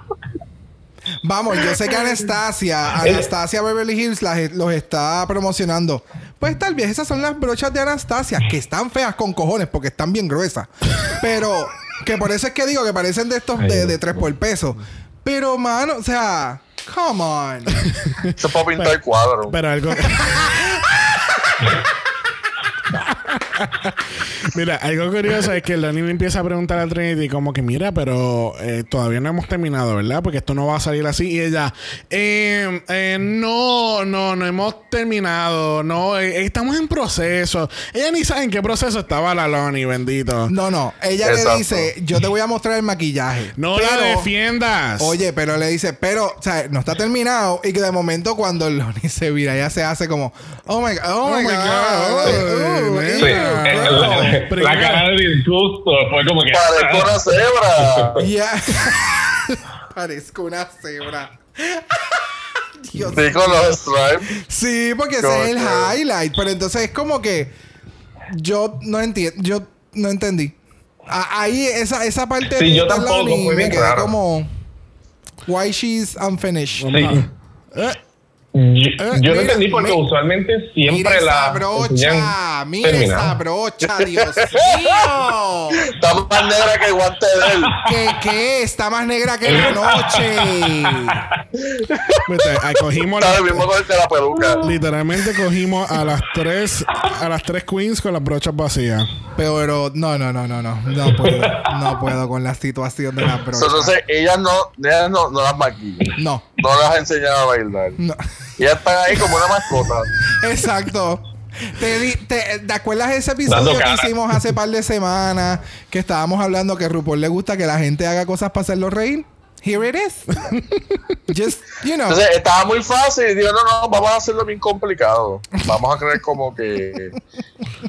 Vamos, yo sé que Anastasia, Anastasia Beverly Hills las- los está promocionando. Pues tal vez esas son las brochas de Anastasia, que están feas con cojones porque están bien gruesas. Pero, que por eso es que digo que parecen de estos de, de 3 por peso. Pero, mano, o sea, come on.
Es para pintar el cuadro.
Pero algo... Mira, algo curioso es que Lonnie le empieza a preguntar a Trinity como que, mira, pero eh, todavía no hemos terminado, ¿verdad? Porque esto no va a salir así. Y ella, eh, eh, no, no, no hemos terminado. No, eh, estamos en proceso. Ella ni sabe en qué proceso estaba la Lonnie, bendito.
No, no. Ella
Exacto.
le dice, yo te voy a mostrar el maquillaje.
No la
Pero-
defiendas.
Oye, pero le dice, pero, o sea, no está terminado. Y que de momento cuando Lonnie se vira, ella se hace como, oh my god, oh, my
my
god.
God.
oh,
Sí.
La, cara de disgusto fue como que.
Parezco una cebra.
Ya. Parezco una cebra. Dios
Sí, con los stripes.
Sí, porque ese es el highlight. Pero entonces es como que yo no entiendo. Yo no entendí. Ahí esa, esa parte
Sí, yo
de
tampoco, fue
me quedé como why she's unfinished.
Sí.
Eh,
Yo, yo no entendí porque usualmente siempre
Mira esa
la.
brocha, mira esa brocha, Dios mío.
Está más negra que el guante de él.
¿Qué, qué? Está más negra que la noche.
cogimos
Está
la-
la peluca.
Literalmente cogimos a las tres a las tres queens con las brochas vacías.
Pero no, no, no, no, no. No puedo. No puedo con la situación de las brochas.
Entonces, ellas no, ellas no, no las maquillan.
No.
No las enseñan a bailar.
No.
Ellas están ahí como una mascota.
Exacto. Te, di- te, ¿Te acuerdas ese episodio que hicimos hace par de semanas? Que estábamos hablando que a RuPaul le gusta que la gente haga cosas para hacerlo reír. Here it is. Just, you know.
Entonces, estaba muy fácil. Digo, no, no, vamos a hacerlo bien complicado. Vamos a creer como que,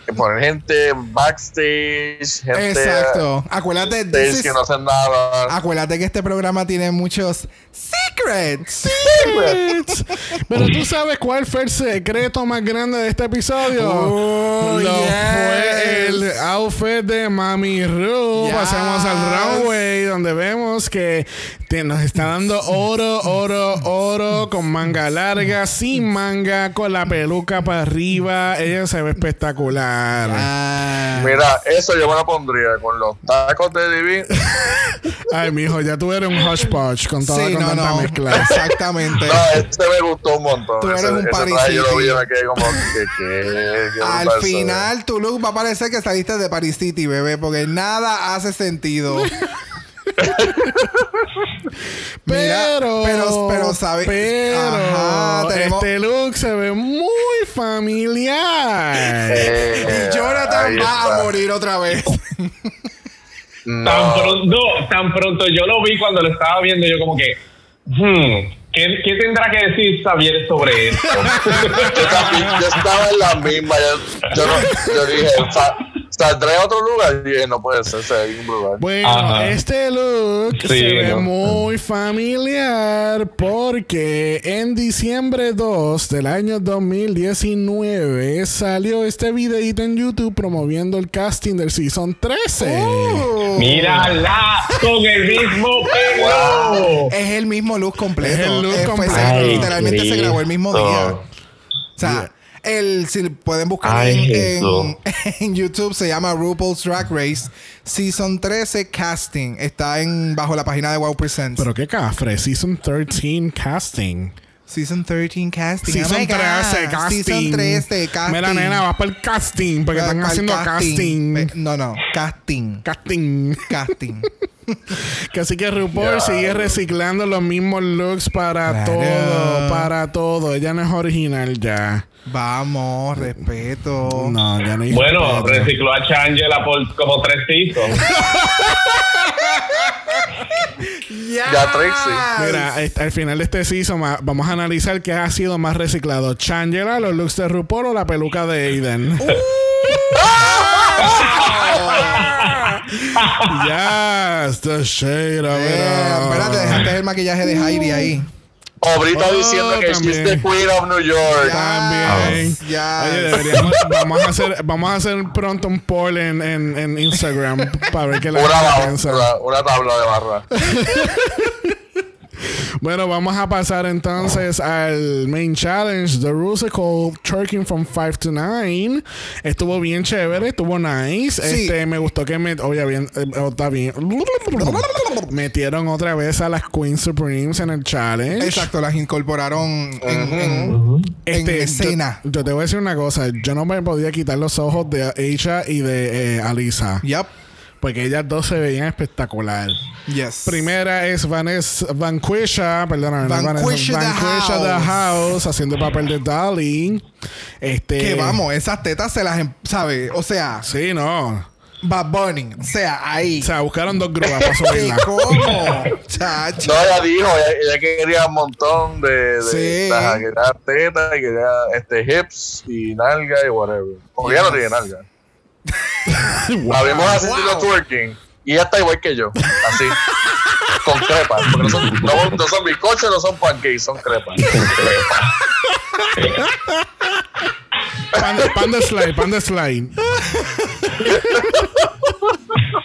que poner gente backstage, gente
Exacto. Acuérdate, is-
que no hacen nada.
acuérdate que este programa tiene muchos secrets.
Secrets. Pero tú sabes cuál fue el secreto más grande de este episodio.
Oh,
Lo fue el outfit de Mami Ru. Pasamos al runway donde vemos que te- nos está dando oro, oro, oro con manga larga, sin manga, con la peluca para arriba. Ella se ve espectacular.
Ah.
Mira, eso yo me lo pondría con los tacos de Divin.
Ay, mijo, ya tú eres un hush push con toda
Sí,
con
no,
tanta
no.
mezcla.
Exactamente.
No, este me gustó un montón.
Tú eres
ese,
un Paris
yo lo vi me quedé como que
Al final, tu look va a parecer que saliste de Paris City, bebé, porque nada hace sentido.
Pero,
pero- pero, ¿sabe?
Pero,
Ajá, tenemos-
este look se ve muy familiar.
Eh,
y Jonathan va
está.
a morir otra vez.
Tan
No.
pronto, tan pronto yo lo vi cuando lo estaba viendo, yo como que, hmm, ¿qué, qué tendrá que decir Xavier sobre esto?
yo, también, yo estaba en la misma. Yo, yo, no- yo dije, ¿saldré a otro lugar? Y no puede ser, se ve.
Bueno,
Ajá.
este look
Sí,
se ve
¿no?
muy familiar porque en diciembre 2 del año 2019 salió este videito en YouTube promoviendo el casting del Season 13.
Uh.
¡Mírala! ¡Con el mismo pelo!
Es el mismo look completo.
Es el look
Eh,
completo.
Ay,
literalmente se grabó el mismo día. O sea, el, si pueden buscar
Ay,
en, en- en YouTube, se llama RuPaul's Drag Race Season 13 Casting. Está en bajo la página de Wow Presents.
Pero qué cafre, Season 13 casting.
Season 13 Casting.
Season
Oh my God.
13 casting.
Season 13 Casting.
Mira, nena, vas para el casting porque están haciendo casting.
Pe- No, no. Casting.
Casting.
Casting.
Que así que RuPaul sigue reciclando los mismos looks para
Claro.
todo, para todo. Ella no es original ya.
Vamos, respeto.
No, ya no hay
Bueno,
respeto.
recicló a Changela por como tres seasons.
Ya Trixie.
Mira, al final de este season vamos a analizar qué ha sido más reciclado. Changela, los looks de RuPaul o la peluca de Aiden. yes, the shade of it
Eh, espérate, dejaste el maquillaje de Heidi ahí.
Obrita
Oh,
diciendo que she's
también.
the queen of New York.
También.
Ya.
Oye, deberíamos, vamos a hacer, vamos a hacer pronto un poll en, en, en Instagram para ver qué la
Una,
gente piensa.
una, una tabla de barra.
Bueno, vamos a pasar entonces al main challenge, The Rusical Twerking from 5 to 9. Estuvo bien chévere, estuvo nice.
Sí.
Este, me gustó que me, oye, bien, eh, oh, está bien. Metieron otra vez a las Queen Supremes en el challenge.
Exacto, las incorporaron en, en- en escena.
Yo, yo te voy a decir una cosa, yo no me podía quitar los ojos de ella y de eh, Alisa,
Yep.
Porque ellas dos se veían espectacular.
Yes.
Primera es Vanessa Vanquisha, perdóname, no
Vanquisha the
Vanquisha the House, haciendo el papel de Dolly. Este,
Que vamos, esas tetas se las, em- ¿sabe? O sea,
Sí, no.
Bad Bunny. O sea, ahí.
O sea, buscaron dos grúas para
¿Qué,
subirla.
¿Cómo? Chacho.
No, ella dijo, ella, ella quería un montón de, de
Sí.
quería tetas y quería este, hips y nalga y whatever. Porque ella no tiene nalga. La vimos haciendo
Wow.
twerking y ella está igual que yo, así, con crepas. Porque no son, no, no son bizcochos, no son pancakes, son crepas.
Pan, pan de slide, pan de slide.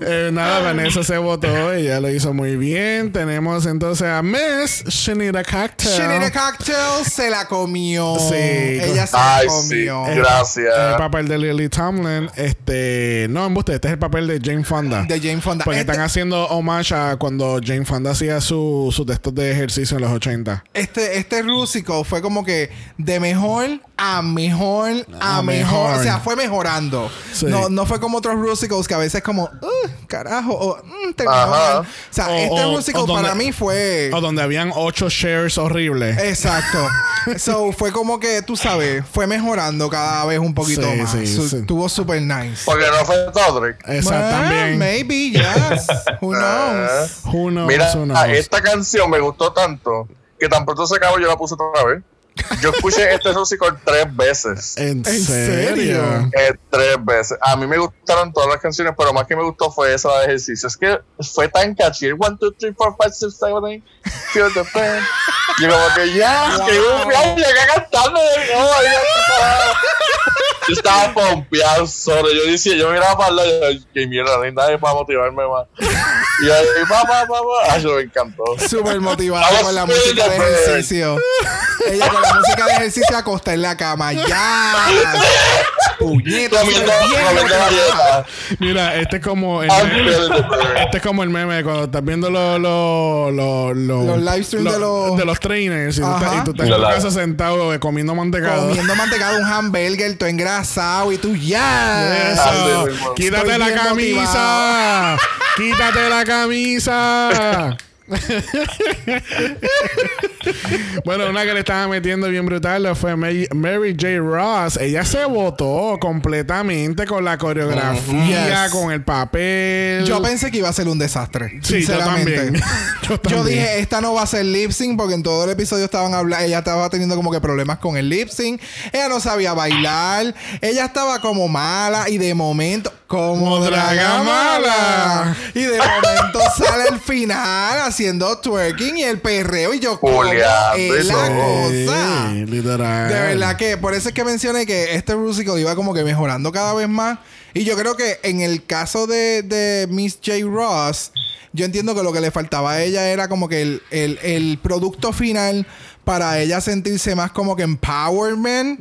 Eh, nada, Vanessa se votó, ella lo hizo muy bien. Tenemos entonces a Miss Shanita Cocktail.
She need a cocktail, se la comió.
Sí.
Ella se
Ay,
la
sí.
comió.
Gracias.
El papel de Lily Tomlin. Este, no, embuste, este es el papel de Jane Fonda.
De Jane Fonda.
Porque
Este-
están haciendo homage a cuando Jane Fonda hacía su- sus textos de ejercicio en los 80.
Este, este Rusical fue como que de mejor a mejor a,
A
mejor.
mejor.
O sea, fue mejorando.
Sí.
No, no fue como otros Rusicals que a veces como, "Ugh, carajo, o "Mm, terminó
Ajá.
mal". O sea,
O-
este
o-
Rusical
o donde-
para mí fue.
O donde habían ocho shares horribles.
Exacto. so, fue como que, tú sabes, fue mejorando cada vez un poquito
Sí,
más.
sí,
Su-
sí.
Estuvo super nice.
Porque no fue Todrick.
Exacto, también.
Maybe, yes. Who knows?
Who knows,
Mira,
who knows?
esta canción me gustó tanto que tan pronto se acabó yo la puse otra vez. Yo escuché este musical tres veces.
¿En,
¿En
serio?
Eh, tres veces. A mí me gustaron todas las canciones, pero más que me gustó fue esa de ejercicio. Es que fue tan catchy. El 1, 2, 3, 4, 5, 6, 7, 8. Feel the pain. Y como que ya, que yo ya llegué cantando. de nuevo, Yo estaba pompeado solo. Yo decía, yo miraba para el lado y yo, "Ay, qué mierda, no hay nadie para motivarme más. Y ahí, pa, pa, pa, pa. Ay, eso me encantó.
Súper motivada
Vamos
con la música de ejercicio. Ella con la música de ejercicio acostada en la cama. ¡Ya! ¡Puñeta!
Mira, este es como el
I'm
meme. Este es como el meme cuando estás viendo los los los
Los live streams de los-
de los trainers y tú estás, tú en tu casa sentado eh, comiendo mantecado.
Comiendo mantecado, un hamburger, todo y tú ya.
Eso. Quítate
Estoy
la camisa. Quítate la camisa. Bueno, una que le estaba metiendo bien brutal fue Mary, Mary J. Ross. Ella se votó completamente con la coreografía,
Yes.
con el papel.
Yo pensé que iba a ser un desastre.
Sí, yo
sinceramente.
también. Yo
dije, esta no va a ser lip sync porque en todo el episodio estaban hablando, ella estaba teniendo como que problemas con el lip sync. Ella no sabía bailar. Ella estaba como mala y de momento, como
Como
draga
draga
mala.
mala.
Y de momento sale el final haciendo twerking y el perreo y yo, ¿cómo
Julián,
es la cosa?
Sí, literal.
De verdad que por eso es que mencioné que este musical iba como que mejorando cada vez más. Y yo creo que en el caso de, de Miss J. Ross, yo entiendo que lo que le faltaba a ella era como que el, el- el producto final para ella sentirse más como que empowerment,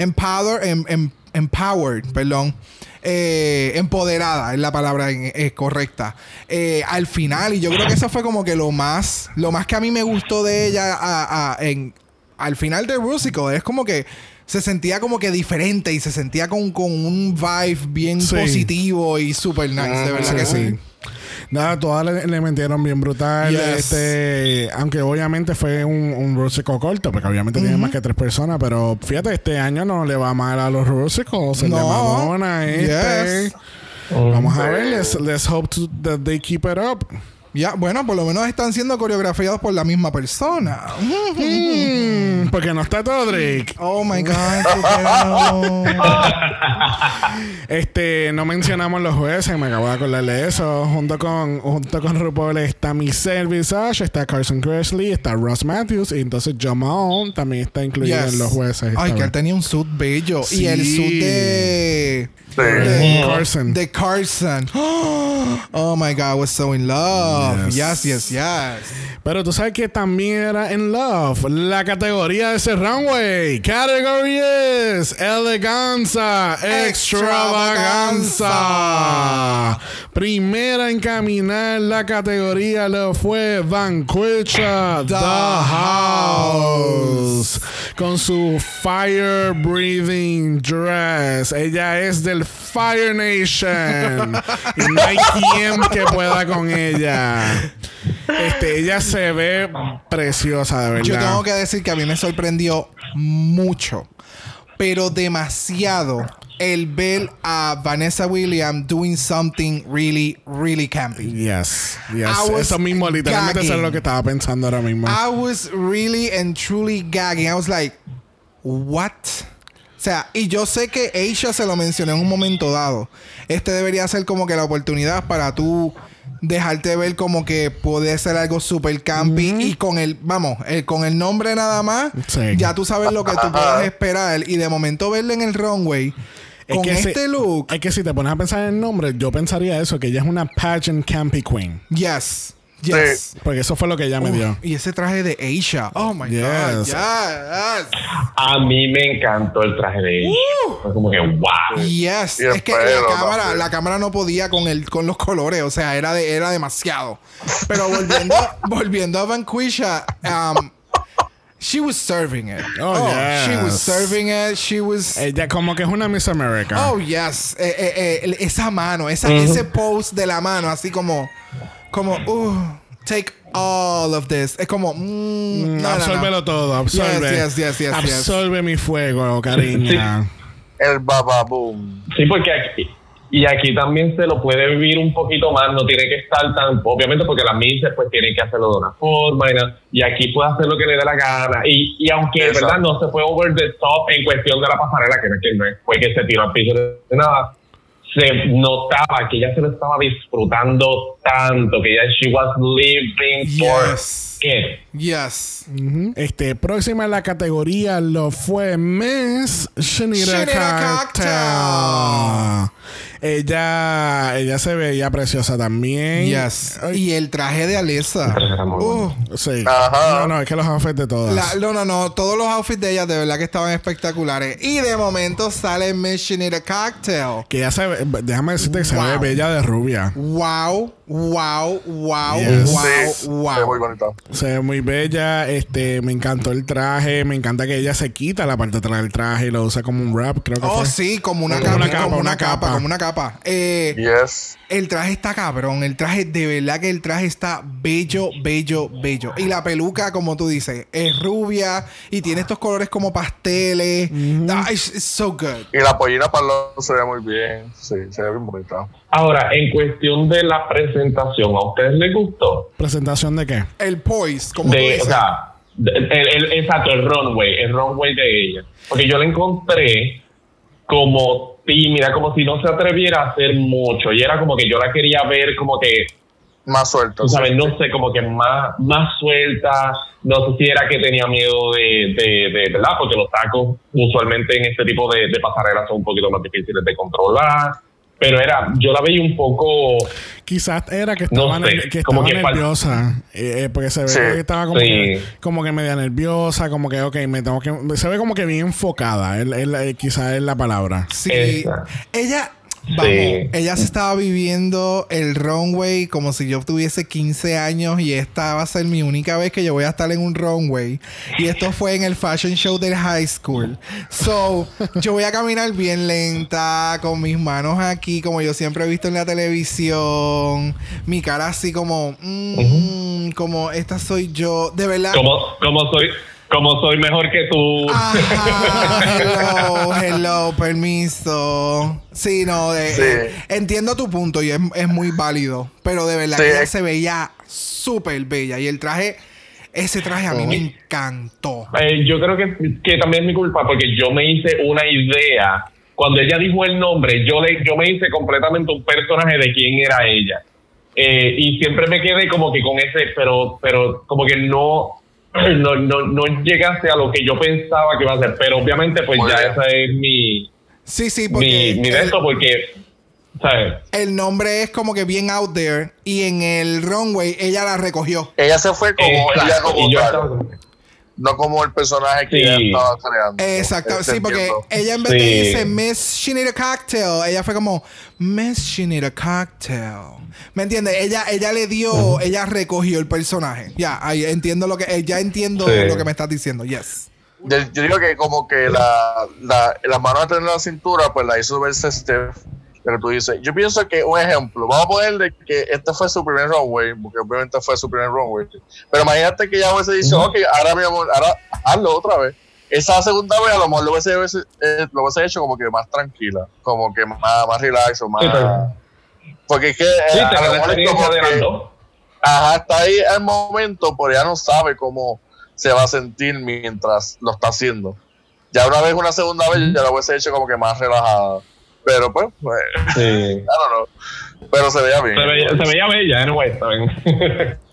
empower, em- em- empowered, perdón. Eh, empoderada es la palabra en- correcta Eh, al final y yo creo que eso fue como que lo más lo más que a mí me gustó de ella a- a- en, al final de Rusical es como que se sentía como que diferente y se sentía con, con un vibe bien
Sí.
positivo y super nice, de verdad
Sí,
que sí.
sí. Nada, todas le, le metieron bien brutal.
Yes.
Este, aunque obviamente fue un, un Rusical corto, porque obviamente tiene más que tres personas, pero fíjate, este año no le va mal a los. El de
No.
Madonna, este.
Yes.
Vamos a ver, let's, let's hope to- that they keep it up.
Ya, bueno, por lo menos están siendo coreografiados por la misma persona.
Mm, porque no está todo Drake.
Oh my god.
Este, no mencionamos los jueces, me acabo de acordar de eso. Junto con, junto con RuPaul está Michelle Visage, está Carson Kressley, está Ross Matthews y entonces Jamal también está incluido
Yes.
en los jueces.
Ay, que él tenía un suit bello.
Sí.
Y el suit de. de,
Carson.
de Carson. Oh my God, I was so in love. Yes, yes, yes.
Pero tú sabes que también era en Love. La categoría de ese runway. Category es Eleganza Extravaganza. Primera en caminar la categoría lo fue Vanquisha The House. Con su Fire Breathing Dress. Ella es del Fire Nation. y no hay quien que pueda con ella. Este, ella se ve preciosa, de verdad.
Yo tengo que decir que a mí me sorprendió mucho, pero demasiado el ver a Vanessa Williams doing something really, really campy.
Yes, yes. Eso mismo, literalmente, eso es lo que estaba pensando ahora mismo.
I was really and truly gagging. I was like, what? O sea, y yo sé que Aisha se lo mencionó en un momento dado. Este debería ser como que la oportunidad para tú dejarte ver como que puede ser algo super campy y con el, vamos, el- con el nombre nada más,
Sí.
ya tú sabes lo que tú puedes esperar y de momento verle en el runway con
que si-
este look,
Es que si te pones a pensar en el nombre, yo pensaría eso, que ella es una pageant campy queen.
yes, yes.
Porque eso fue lo que ella me
Uf,
dio.
y ese traje de Aisha, oh my
Yes.
god, yes.
A mí me encantó el traje de ella. Fue como que, wow.
Yes, es que la cámara,
también.
la cámara no podía con el, con los colores, o sea, era de, era demasiado. Pero volviendo, volviendo a Vanquisha, um, she was serving it.
Oh,
she was
yes.
serving it. She was.
Ella como que es una Miss America.
Oh yes, Eh, eh, eh, esa mano, esa, ese pose de la mano, así como, como, uh, take all of this. Es como, mm,
Mm,
no, no, no.
absórbelo todo, absorbe.
Yes, yes, yes, yes, yes.
absorbe mi fuego, cariño.
El bababoom.
Sí, porque aquí. Y aquí también se lo puede vivir un poquito más, no tiene que estar tan, obviamente porque las misas pues tienen que hacerlo de una forma y, y aquí puede hacer lo que le dé la gana. Y, y aunque
Exacto.
verdad no se fue over the top en cuestión de la pasarela, que no, es que no fue que se tiró al piso de nada, se notaba que ella se lo estaba disfrutando tanto, que ella she was living for
Yes.
it.
Yes.
Ujú. Este, próxima en la categoría lo fue Miss Shanira
Shanira
Cocktail. Ella, ella se veía preciosa también.
Yes. Y el traje de
muy
Uh,
sí.
Ajá.
No, no, es que los outfits de todas.
la- no, no, no. Todos los outfits de ella de verdad que estaban espectaculares. Y de momento sale Miss Shanita Cocktail.
que ella se ve, déjame decirte que se ve
Wow.
bella de rubia.
Wow, wow, wow,
Yes.
wow,
Sí, es muy
wow.
bonita.
Se ve muy bella. Este, me encantó el traje. Me encanta que ella se quita la parte de atrás del traje y lo usa como un wrap, creo que
Oh,
fue.
sí, como una
Como
capa,
una capa,
como una
una
capa,
capa.
como una capa. Eh,
Yes.
El traje está cabrón. El traje, de verdad que el traje está bello, bello, bello. Y la peluca, como tú dices, es rubia y tiene estos colores como pasteles. Ah, it's, it's so good.
Y la pollina para los se ve muy bien. Sí, se ve bien bonita.
Ahora, en cuestión de la presentación, ¿a ustedes les gustó?
¿Presentación de qué?
El poise, como tú dices.
o sea, de- el, el- exacto, el runway, el runway de ella. Porque yo la encontré como tímida, como si no se atreviera a hacer mucho. Y era como que yo la quería ver como que,
Más suelta.
sabes,
sí.
no sé, como que más, más suelta. No sé si era que tenía miedo de, de, de ¿verdad? Porque los tacos usualmente en este tipo de, de pasarelas son un poquito más difíciles de controlar. Pero era, yo la veía un poco...
Quizás era que
No
estaba,
sé,
ner- que
como
estaba
que
nerviosa. Eh, eh, porque se ve
Sí,
que estaba como,
sí.
que, como que media nerviosa, como que, ok, me tengo que. Se ve como que bien enfocada. Eh, quizás es la palabra.
Sí.
Esa.
Ella, vamos,
Sí.
ella se estaba viviendo el runway como si yo tuviese 15 años y esta va a ser mi única vez que yo voy a estar en un runway. Y esto fue en el fashion show del high school. So, yo voy a caminar bien lenta, con mis manos aquí, como yo siempre he visto en la televisión. Mi cara así como, mm, como esta soy yo. De verdad.
Como, como soy... Como soy mejor que tú.
Ajá, hello, hello, permiso. Sí, no, de-
Sí.
eh, entiendo tu punto y es, es muy válido, pero de verdad
Sí,
que ella se veía súper bella y el traje, ese traje a mí me encantó.
Eh, yo creo que, que también es mi culpa porque yo me hice una idea. Cuando ella dijo el nombre, yo, le, yo me hice completamente un personaje de quién era ella. Eh, y siempre me quedé como que con ese, pero, pero como que no, no, no, no llegaste a lo que yo pensaba que iba a ser. Pero obviamente, pues ya esa es mi,
Sí, sí, porque
ni, ni de
el,
esto, porque, ¿sabes?
el nombre es como que bien out there y en el runway ella la recogió.
Ella se fue como ella
Exacto,
como
y yo estaba
no como el personaje que
Sí.
ella estaba creando.
Exacto,
Este
sí, porque ella en vez de dice Miss She Need a Cocktail, ella fue como Miss She Need a Cocktail. ¿Me entiendes? Ella, ella le dio, ella recogió el personaje. Ya, ahí entiendo lo que, eh, ya entiendo
Sí.
lo que me estás diciendo. Yes.
Yo, yo digo que como que la, la, la mano de tener la cintura, pues la hizo verse Steph. Pero tú dices, yo pienso que un ejemplo, vamos a ponerle que este fue su primer runway, porque obviamente fue su primer runway. Pero imagínate que ya hubiese dicho, ok, ahora mi amor, ahora hazlo otra vez. Esa segunda vez a lo mejor lo hubiese, eh, lo hubiese hecho como que más tranquila, como que más, más relax o más.
Sí, pero-
porque es que eh,
Sí,
a lo
la
mejor es como
de
que-. Ajá, está ahí el momento, pero ya no sabe cómo se va a sentir mientras lo está haciendo. Ya una vez, una segunda vez, ya lo hubiese hecho como que más relajada. Pero pues, pues
Sí.
I don't know. Pero se veía bien.
Se veía, se veía bella, anyway, ¿saben?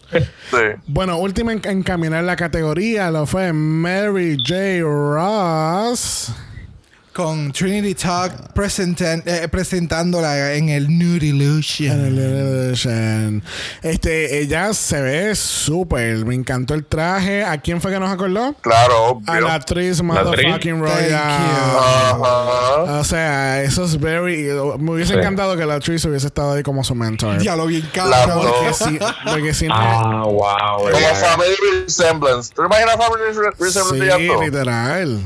Sí.
Bueno, última en encaminar la categoría lo fue Mary J. Ross.
Con Trinity Talk eh, presentándola en el Nude
En
Illusion.
el Illusion. Este, ella se ve súper. Me encantó el traje. ¿A quién fue que nos acordó?
Claro, obvio.
A la actriz. Motherfucking Royal.
Ajá.
O sea, eso es very. Me hubiese
Sí.
encantado que la actriz hubiese estado ahí como su mentor.
Ya lo
La
cabrón.
dos.
Porque si, porque si
ah, wow.
Como
¿verdad?
Family Resemblance. ¿Tú te imaginas Family Resemblance
sí, literal.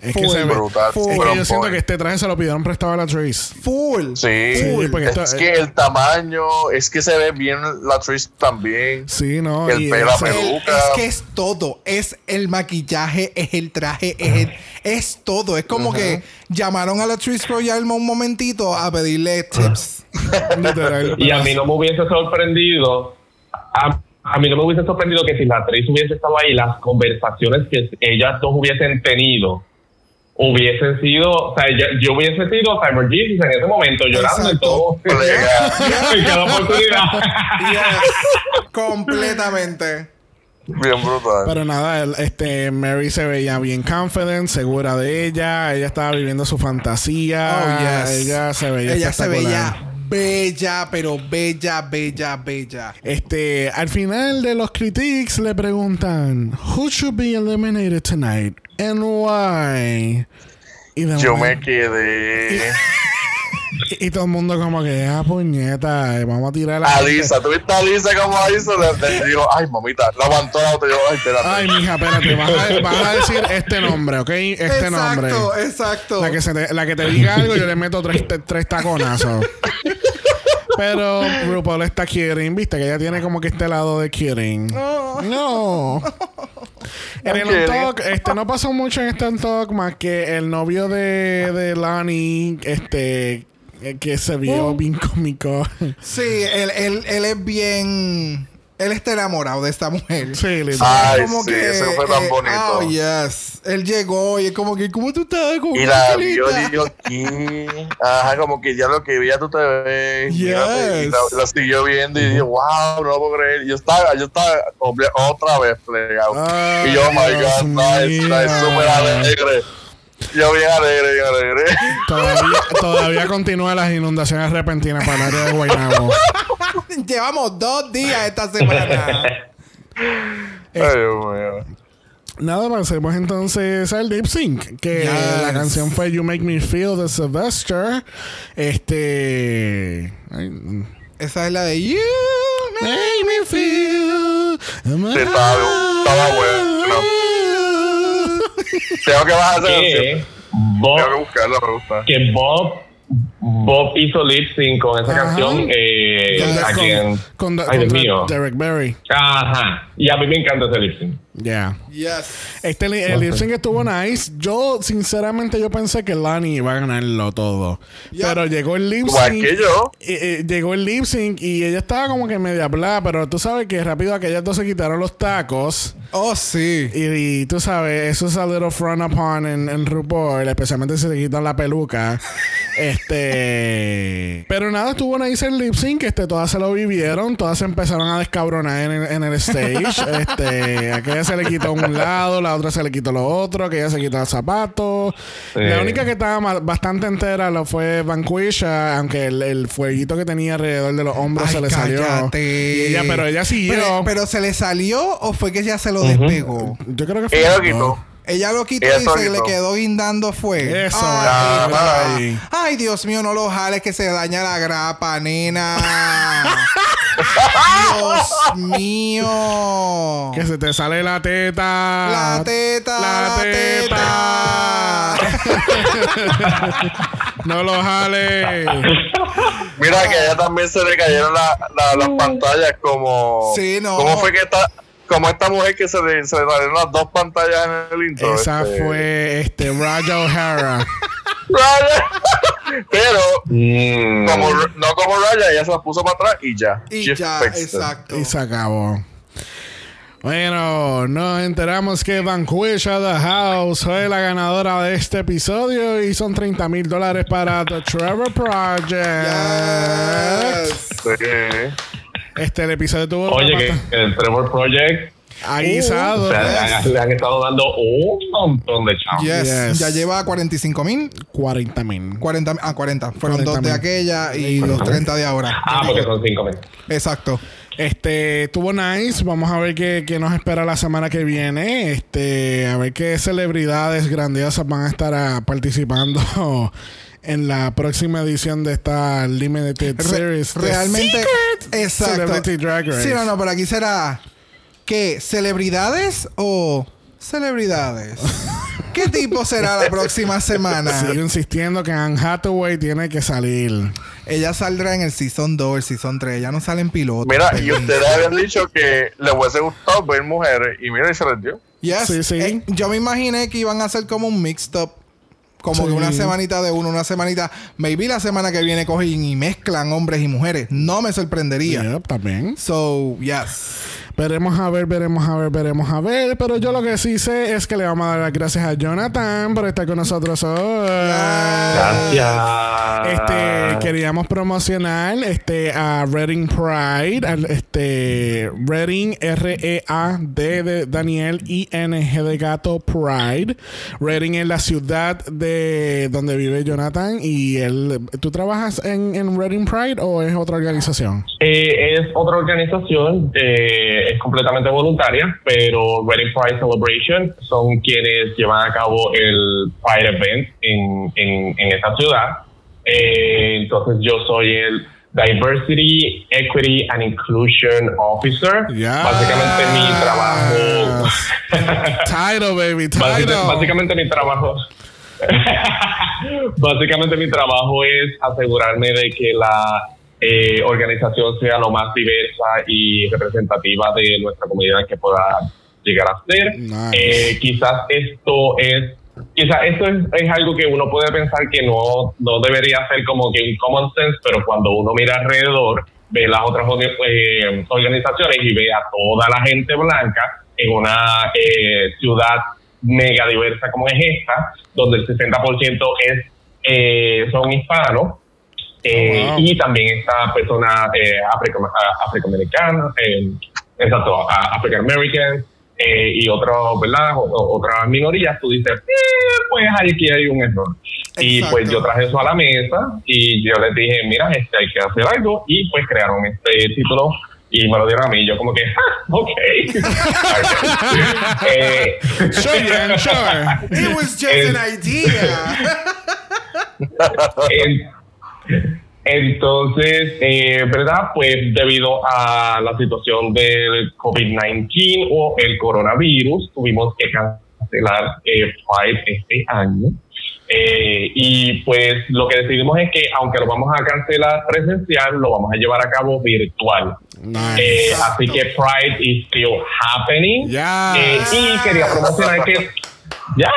Es que
Full.
se ve.
Brutal.
Es
Full.
que yo siento
Full.
que este traje se lo pidieron prestado a la actriz.
Full.
Sí,
porque
es que el tamaño, es que se ve bien la actriz también.
Sí, ¿no?
El pelo, la peluca.
El-
Luca.
es que es todo. Es el maquillaje, es el traje, es, el- es todo. Es como que llamaron a la actriz Royal un momentito a pedirle tips.
literal.
Y a mí no me hubiese sorprendido. A, a mí no me hubiese sorprendido que si la actriz hubiese estado ahí, las conversaciones que ellas dos hubiesen tenido hubiesen sido. O sea, yo, yo hubiese sido Cyber Jesus en ese momento, llorando y todo. En cada oportunidad.
Yes. Completamente.
Bien brutal.
Pero nada, este Mary se veía bien confident, segura de ella. Ella estaba viviendo su fantasía.
Oh, yes.
Ella se veía
Ella se veía bella, pero bella, bella, bella.
Este, al final de los critiques le preguntan Who should be eliminated tonight and why? Y, de
Yo me quedé.
y, y todo el mundo como que ah puñeta, vamos a tirar la
Alisa, ¿tú viste a Alisa como hizo? Le, le digo, ay, mamita, la aguantó la otra. Yo, ay, espérate.
Ay, mija, espérate, vas a, vas a decir este nombre, ¿ok? Este nombre.
exacto, exacto.
La que, se te, la que te diga algo, yo le meto tres, tres taconazos. Pero RuPaul está kidding, viste que ella tiene como que este lado de kidding. No. En el talk, este no pasó mucho en este talk más que el novio de, de Lani, este que se vio bien cómico.
Sí, él, él, él es bien. Él está enamorado de esta mujer.
sí, literal.
Ay,
Como
sí, eso fue tan bonito.
Oh, yes. Él llegó y es como que, ¿cómo tú estás? Como
Y
que
la vio y dijo, ¿qué? Ajá, como que ya lo que veía tú te ves. mírate, Y la,
Yes.
la siguió viendo y dije, wow, no lo puedo creer. Y yo estaba, yo estaba otra vez plegado.
Ay,
y yo, oh my
Dios
God, no, es
mío.
es súper alegre. Yo bien alegre, bien alegre.
Todavía, todavía continúan las inundaciones repentinas para el área de Guaynabo.
Llevamos dos días esta semana.
Ay, Dios mío.
Nada, pasemos entonces al lip sync. Que
Yes.
la canción fue You Make Me Feel de Sylvester. Este. ay,
Esa es la de You.
Make me feel.
Sí, estaba, estaba bueno. Tengo que bajar esa canción.
que Bob,
Tengo que buscarla, me gusta.
que Bob, Bob hizo lip sync con esa
Ajá.
canción. Eh,
Con-
a quien-
con-
Ay, Dios
contra
mío.
Derek Barry.
Ajá. Y a mí me encanta ese lip sync.
Yeah.
Yes.
Este el lip sync estuvo nice. Yo, sinceramente, yo pensé que Lani iba a ganarlo todo. Pero llegó el lip
Igual
sync.
que yo.
eh, eh, llegó el lip sync y ella estaba como que media bla, pero tú sabes que rápido aquellas dos se quitaron los tacos.
Oh, sí.
Y, y tú sabes, eso es a little frown upon en, en RuPaul, especialmente si se quitan la peluca. este. Este. Pero nada, estuvo nice el lip sync. Este, todas se lo vivieron. Todas se empezaron a descabronar en el, en el stage. este, aquella se le quitó un lado, la otra se le quitó lo otro, aquella se quitó el zapato.
Sí.
La única que estaba bastante entera lo fue Vanquisha, aunque el, el fueguito que tenía alrededor de los hombros
Ay,
se le salió. Y ella, pero ella siguió.
Pero, pero se le salió o fue que ella se lo despegó.
Yo creo que fue.
Ella lo quitó.
Ella lo quitó y
se
le quedó guindando fue.
Eso,
Ay. Ay, Dios mío, no lo jales que se daña la grapa, nena. Dios mío.
Que se te sale la teta.
La teta, la, teta.
no lo jales.
Mira que a ella también se le cayeron la- la- las pantallas como...
Sí, no.
¿Cómo fue que esta... Como esta mujer que se le, se le salieron las dos pantallas en el intro.
Esa
este.
fue este Raja O'Hara.
Pero,
Mm.
como, no como Raya, ella se las puso para atrás y ya.
y ya, exacto.
y se acabó. Bueno, nos enteramos que Vanquisha The House fue la ganadora de este episodio y son 30 mil dólares para The Trevor Project.
Yes.
Sí.
Este el episodio tuvo
Oye, que el Trevor Project
aguisado.
o sea, le, han, le han estado dando un montón de chavos.
Yes.
Yes.
Ya lleva 45 mil.
40 mil.
40, ah, 40. Fueron
40
dos de aquella y los 30 de ahora.
Ah, porque son cinco mil.
Exacto.
Este, estuvo nice. Vamos a ver qué, qué nos espera la semana que viene. Este, a ver qué celebridades grandiosas van a estar ah, participando en la próxima edición de esta Limited
Re-
Series.
Realmente.
Secret
Exacto.
Celebrity Drag Race.
Sí, no, no, pero aquí será. ¿Qué? ¿Celebridades o celebridades? ¿Qué tipo será la próxima semana?
Sigo insistiendo que Anne Hathaway tiene que salir.
Ella saldrá en el Season 2, el Season 3. Ella no sale en piloto.
Mira, y ustedes habían dicho que les hubiese gustado ver mujeres y mira, y se les dio.
Yes.
Sí, sí.
Eh, yo me imaginé que iban a hacer como un mixed up. Como
Sí.
que una semanita de uno, una semanita. Maybe la semana que viene cogen y mezclan hombres y mujeres. No me sorprendería.
Yep, también.
So, yes.
Veremos a ver, veremos a ver, veremos a ver. Pero yo lo que sí sé es que le vamos a dar las gracias a Jonathan por estar con nosotros hoy.
Gracias.
Este, queríamos promocionar este a Reading Pride, al, este Reading R E A D de Daniel I N G de gato Pride. Reading es la ciudad de donde vive Jonathan y él ¿tú trabajas en, en Reading Pride o es otra organización?
Eh, es otra organización, eh, es completamente voluntaria, pero Reading Pride Celebration son quienes llevan a cabo el Pride Event en, en, en esta ciudad. Eh, entonces yo soy el Diversity, Equity and Inclusion Officer.
Yes.
Básicamente mi trabajo...
Title baby, title.
Básica- básicamente mi trabajo básicamente mi trabajo es asegurarme de que la eh, organización sea lo más diversa y representativa de nuestra comunidad que pueda llegar a ser
Nice.
Eh, quizás esto es quizás esto es, es algo que uno puede pensar que no, no debería ser como que un common sense pero cuando uno mira alrededor ve las otras eh, organizaciones y ve a toda la gente blanca en una eh, ciudad mega diversa como es esta, donde el 60% es, eh, son hispanos. Eh,
Oh, wow.
Y también está persona eh, afroamericana, eh, exacto, African American eh, y otros, ¿verdad? Otras minorías. Tú dices, eh, pues aquí hay un error. Y
Exacto.
pues yo traje eso a la mesa y yo les dije, mira, este hay que hacer algo. Y pues crearon este título y me lo dieron a mí. Yo como que, ah, ok. eh,
Sure, yeah, sure.
It was just an idea.
En- Entonces, eh, ¿verdad? Pues debido a la situación del COVID-19 o el coronavirus, tuvimos que cancelar eh, Pride este año. Eh, y pues lo que decidimos es que aunque lo vamos a cancelar presencial, lo vamos a llevar a cabo virtual.
Nice.
Eh, así que Pride is still happening. Eh, y quería promocionar que. ¡Ya!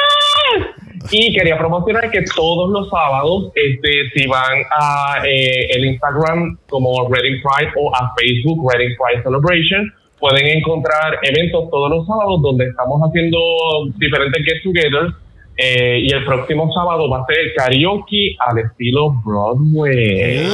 Y quería promocionar que todos los sábados, este, si van a eh, el Instagram como Reading Pride o a Facebook Reading Pride Celebration, pueden encontrar eventos todos los sábados donde estamos haciendo diferentes get-togethers Eh, y el próximo sábado va a ser karaoke al estilo Broadway.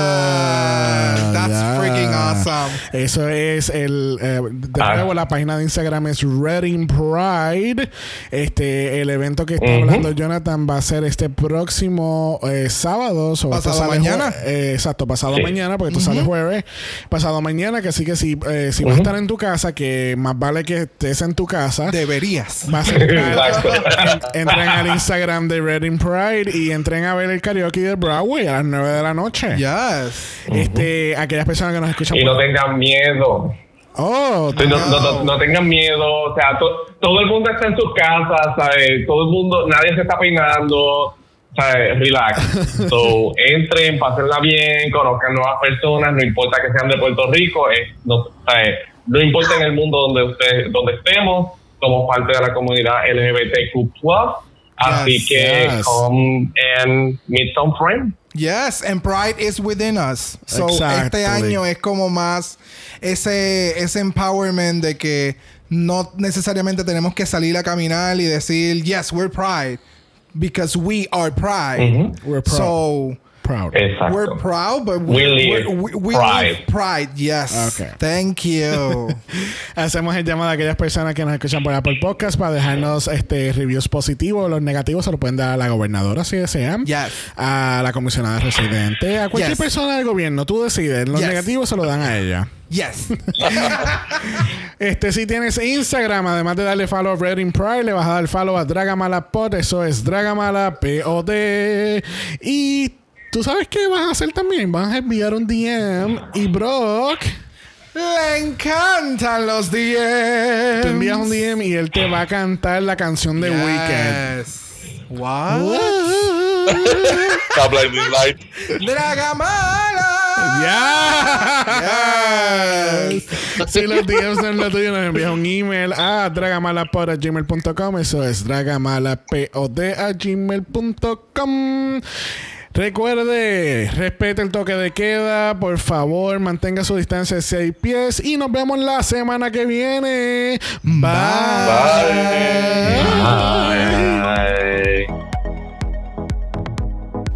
Ah, that's
ya.
freaking awesome.
Eso es el. eh, de
Ah.
nuevo, la página de Instagram es Reading Pride. Este, el evento que está hablando Jonathan va a ser este próximo eh, sábado. so,
Pasado
sale
mañana.
eh, exacto, pasado
Sí.
mañana, porque esto sale jueves. Pasado mañana, que así que si, eh, si vas a estar en tu casa, que más vale que estés en tu casa.
Deberías.
Vas a entren al Instagram de Reading Pride y entren a ver el karaoke de Broadway a las 9 de la noche.
Yes.
Este, aquellas personas que nos escuchan
Y
por-
no tengan miedo.
Oh,
No, no, no- no tengan miedo, o sea, to- todo el mundo está en sus casas, ¿sabes? Todo el mundo, nadie se está peinando, ¿sabes? Relax. So, entren, pásenla bien, conozcan nuevas personas, no importa que sean de Puerto Rico, es, no, ¿sabes? no importa en el mundo donde usted, donde estemos, somos parte de la comunidad LGBTQ+, así
Yes,
que
yes.
come and meet some friends.
Yes, and pride is within us. So
Exactly.
este año es como más ese, ese empowerment de que no necesariamente tenemos que salir a caminar y decir, yes, we're pride. Because we are pride.
Ujú.
We're proud.
So
proud.
Exacto.
we're proud, but
We live
we, we
pride.
live pride. Yes.
Okay.
Thank you.
Hacemos el llamado a aquellas personas que nos escuchan por Apple Podcast para dejarnos este reviews positivos. Los negativos se los pueden dar a la gobernadora si desean.
Yes.
A la comisionada residente. A cualquier
Yes.
persona del gobierno. Tú decides. Los
Yes.
negativos se los dan a ella.
yes.
Este, si tienes Instagram, además de darle follow a Reading Pride, le vas a dar follow a Dragamalapod. Eso es Dragamala P-O-D. Y tú sabes qué vas a hacer también. Vas a enviar un DM y Brock.
Le encantan los DMs.
Te envías un DM y él te va a cantar la canción de Weekend.
Yes. What?
Está Blinding Light.
Dragamala.
¡Ya! Si los DMs son lo tuyo, nos envías un email a dragamalapod.gmail.com. Eso es dragamalapod.gmail.com. Recuerde, respete el toque de queda, por favor, mantenga su distancia de 6 pies y nos vemos la semana que viene. Bye.
Bye.